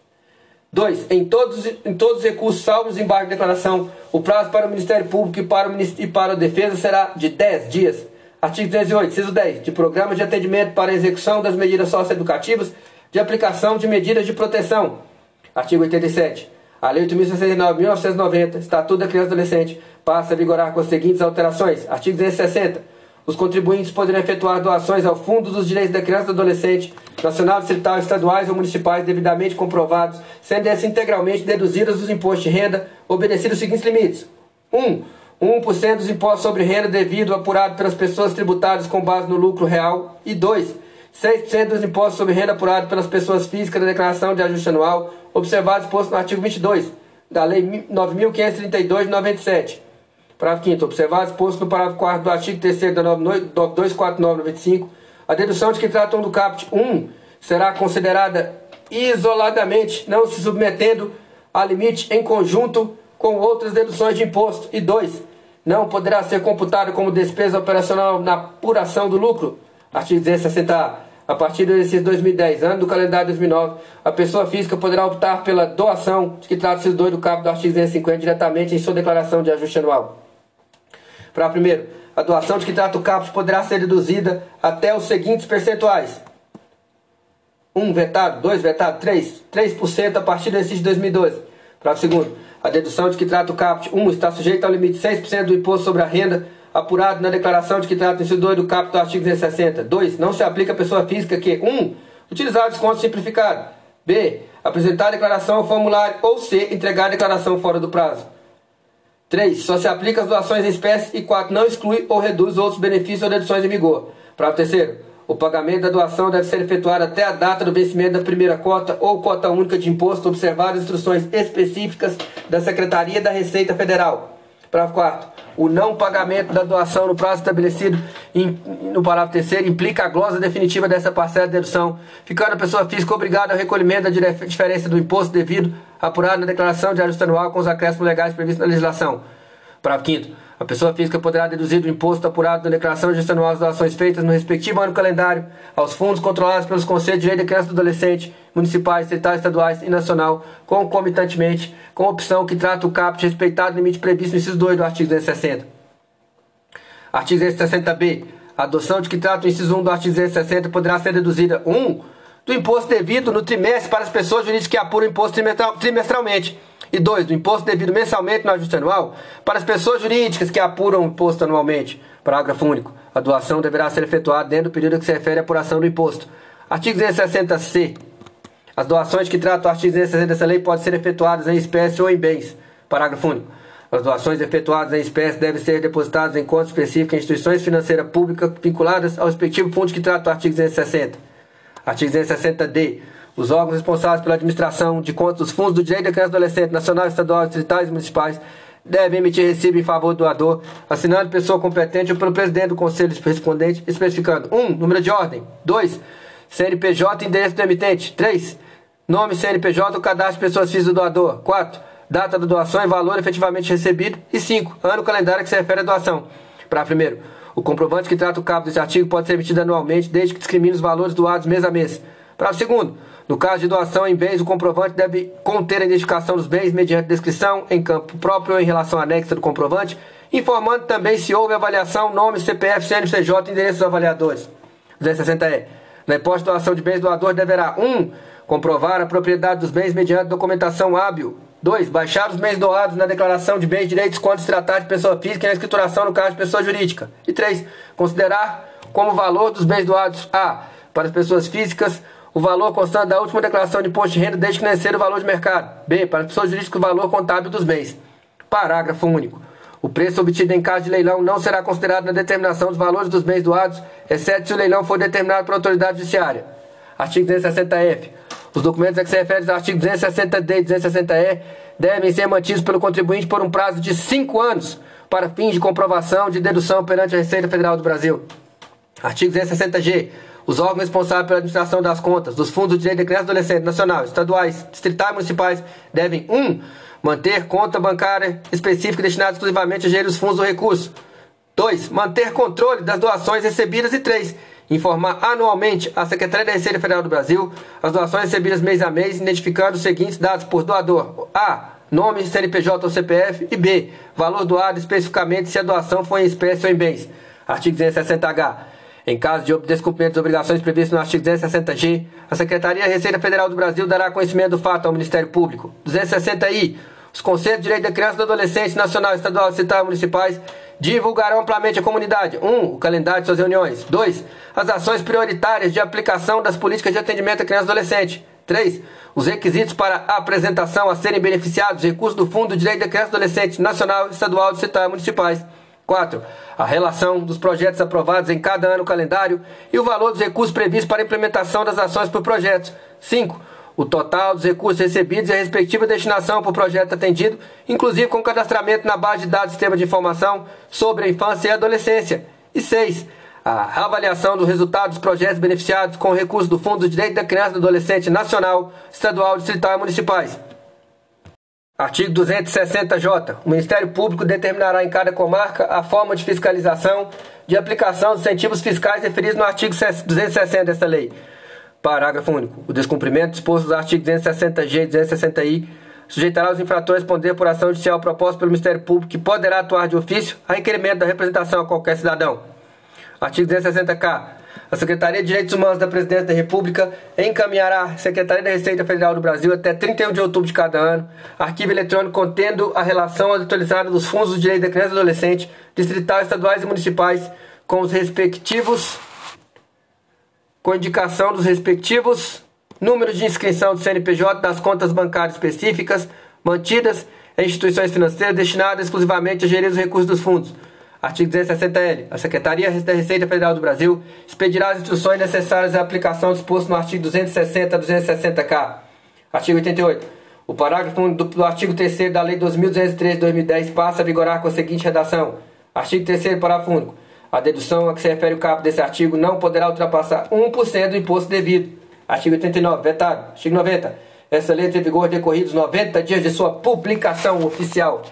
A: 2. Em todos, em todos os recursos, salvo os embargos de declaração, o prazo para o Ministério Público e para, o, e para a Defesa será de 10 dias. Artigo 208, inciso 10. De programas de atendimento para a execução das medidas socioeducativas de aplicação de medidas de proteção. Artigo 87. A Lei 8.069, 1990, Estatuto da Criança e Adolescente, passa a vigorar com as seguintes alterações. Artigo 260 os contribuintes poderão efetuar doações ao Fundo dos Direitos da Criança e do Adolescente, nacional, distrital, estaduais ou municipais devidamente comprovados, sendo esses integralmente deduzidos dos impostos de renda, obedecidos os seguintes limites. 1. Um, 1% dos impostos sobre renda devido apurado pelas pessoas tributadas com base no lucro real. E 2. 6% dos impostos sobre renda apurado pelas pessoas físicas da declaração de ajuste anual, observados exposto no artigo 22 da Lei 9.532 de 97. Parágrafo 5 observado exposto no parágrafo 4 do artigo 3 da 249-95, a dedução de que tratam do caput 1 será considerada isoladamente, não se submetendo a limite em conjunto com outras deduções de imposto. E 2. Não poderá ser computado como despesa operacional na apuração do lucro. Artigo 260A. A partir do exercício 2010, ano do calendário 2009, a pessoa física poderá optar pela doação de que trata-se do do caput do artigo 250 diretamente em sua declaração de ajuste anual. Para primeiro, a doação de que trata o caput poderá ser reduzida até os seguintes percentuais. 1 um vetado, 2 vetado, 3, 3% a partir do exercício de 2012. Para segundo, a dedução de que trata o caput 1 um, está sujeita ao limite de 6% do imposto sobre a renda apurado na declaração de que trata o inciso 2 do caput do artigo 260. 2. Não se aplica à pessoa física que 1. Um, utilizar desconto simplificado. B. Apresentar a declaração ao formulário ou C. Entregar a declaração fora do prazo. 3. Só se aplica as doações em espécie. E 4. Não exclui ou reduz outros benefícios ou deduções em vigor. Parágrafo terceiro. O pagamento da doação deve ser efetuado até a data do vencimento da primeira cota ou cota única de imposto, observadas instruções específicas da Secretaria da Receita Federal. Parágrafo 4. O não pagamento da doação no prazo estabelecido em, no parágrafo 3 implica a glosa definitiva dessa parcela de dedução, ficando a pessoa física obrigada ao recolhimento da diferença do imposto devido apurado na declaração de ajuste anual com os acréscimos legais previstos na legislação. Parágrafo 5 a pessoa física poderá deduzir do imposto apurado na declaração de anual das doações feitas no respectivo ano calendário aos fundos controlados pelos Conselhos de Direito da Criança e do Adolescente, municipais, estatais, estaduais e nacional, concomitantemente com a opção que trata o caput respeitado limite previsto no inciso 2 do artigo 260. Artigo 260b. A adoção de que trata o inciso 1 do artigo 260 poderá ser deduzida 1. Um, do imposto devido no trimestre para as pessoas jurídicas que apuram o imposto trimestralmente e 2. Do imposto devido mensalmente no ajuste anual para as pessoas jurídicas que apuram o imposto anualmente. Parágrafo único. A doação deverá ser efetuada dentro do período que se refere à apuração do imposto. Artigo 260-C. As doações que tratam o artigo 260 dessa lei podem ser efetuadas em espécie ou em bens. Parágrafo único. As doações efetuadas em espécie devem ser depositadas em conta específica em instituições financeiras públicas vinculadas ao respectivo fundo que trata o artigo 260. Artigo 260-D. Os órgãos responsáveis pela administração de contas dos fundos do direito da criança e adolescente, nacional, estadual, distritais e municipais, devem emitir recibo em favor do doador, assinado pessoa competente ou pelo presidente do conselho respondente, especificando 1. Um, número de ordem 2. CNPJ e endereço do emitente 3. Nome CNPJ ou cadastro de pessoas físicas do doador 4. Data da doação e valor efetivamente recebido e 5. Ano calendário que se refere à doação. Para primeiro, o comprovante que trata o cabo desse artigo pode ser emitido anualmente desde que discrimine os valores doados mês a mês. Para segundo, no caso de doação em bens, o comprovante deve conter a identificação dos bens mediante descrição em campo próprio ou em relação anexa do comprovante, informando também se houve avaliação, nome, CPF, CNPJ e endereço dos avaliadores. 260E. Na hipótese de doação de bens, o doador deverá 1. Um, comprovar a propriedade dos bens mediante documentação hábil. 2. Baixar os bens doados na declaração de bens e direitos quando se tratar de pessoa física e na escrituração no caso de pessoa jurídica. E 3. Considerar como valor dos bens doados A. Para as pessoas físicas, o valor constante da última declaração de imposto de renda desde que nascer o valor de mercado. B. Para pessoas jurídicas, o valor contábil dos bens. Parágrafo único. O preço obtido em caso de leilão não será considerado na determinação dos valores dos bens doados, exceto se o leilão for determinado por autoridade judiciária. Artigo 260-F. Os documentos a que se refere aos artigos 260-D e 260-E devem ser mantidos pelo contribuinte por um prazo de 5 anos para fins de comprovação de dedução perante a Receita Federal do Brasil. Artigo 260-G. Os órgãos responsáveis pela administração das contas dos fundos de direito de criança e adolescente nacional, estaduais, distritais e municipais devem 1. Um, manter conta bancária específica destinada exclusivamente a gerir os fundos do recurso. 2. Manter controle das doações recebidas. E 3. Informar anualmente à Secretaria da Receita Federal do Brasil as doações recebidas mês a mês, identificando os seguintes dados por doador: A. Nome, CNPJ ou CPF. E B. Valor doado especificamente se a doação for em espécie ou em bens. Artigo 260H. Em caso de descumprimento das obrigações previstas no artigo 260G, a Secretaria da Receita Federal do Brasil dará conhecimento do fato ao Ministério Público. 260I. Os Conselhos de Direito da Criança e do Adolescente Nacional, Estadual, Estatal e Municipais divulgarão amplamente à comunidade 1. Um, o calendário de suas reuniões. 2. As ações prioritárias de aplicação das políticas de atendimento à criança e adolescente. 3. Os requisitos para a apresentação a serem beneficiados recursos do Fundo de Direito da Criança e Adolescente Nacional, Estadual, Estatal e Municipais. 4. A relação dos projetos aprovados em cada ano calendário e o valor dos recursos previstos para a implementação das ações por projetos. 5. O total dos recursos recebidos e a respectiva destinação por projeto atendido, inclusive com cadastramento na base de dados do Sistema de Informação sobre a Infância e Adolescência. E 6. A avaliação do resultado dos projetos beneficiados com recursos do Fundo de Direito da Criança e do Adolescente Nacional, Estadual, Distrital e Municipais. Artigo 260J. O Ministério Público determinará em cada comarca a forma de fiscalização de aplicação dos incentivos fiscais referidos no artigo 260 desta lei. Parágrafo único. O descumprimento disposto nos artigos 260G e 260I sujeitará os infratores a responder por ação judicial proposta pelo Ministério Público que poderá atuar de ofício a requerimento da representação a qualquer cidadão. Artigo 260K. A Secretaria de Direitos Humanos da Presidência da República encaminhará à Secretaria da Receita Federal do Brasil até 31 de outubro de cada ano arquivo eletrônico contendo a relação atualizada dos fundos do direito da criança e adolescente, distritais, estaduais e municipais, com os respectivos com indicação dos respectivos números de inscrição do CNPJ das contas bancárias específicas mantidas em instituições financeiras destinadas exclusivamente a gerir os recursos dos fundos Artigo 260L. A Secretaria da Receita Federal do Brasil expedirá as instruções necessárias à aplicação disposto no artigo 260 260K. Artigo 88. O parágrafo 1 do, do artigo 3 da Lei 2203 de 2010 passa a vigorar com a seguinte redação: Artigo 3 parágrafo único. A dedução a que se refere o caput desse artigo não poderá ultrapassar 1% do imposto devido. Artigo 89. Vetado. Artigo 90. Essa lei tem vigor decorridos 90 dias de sua publicação oficial.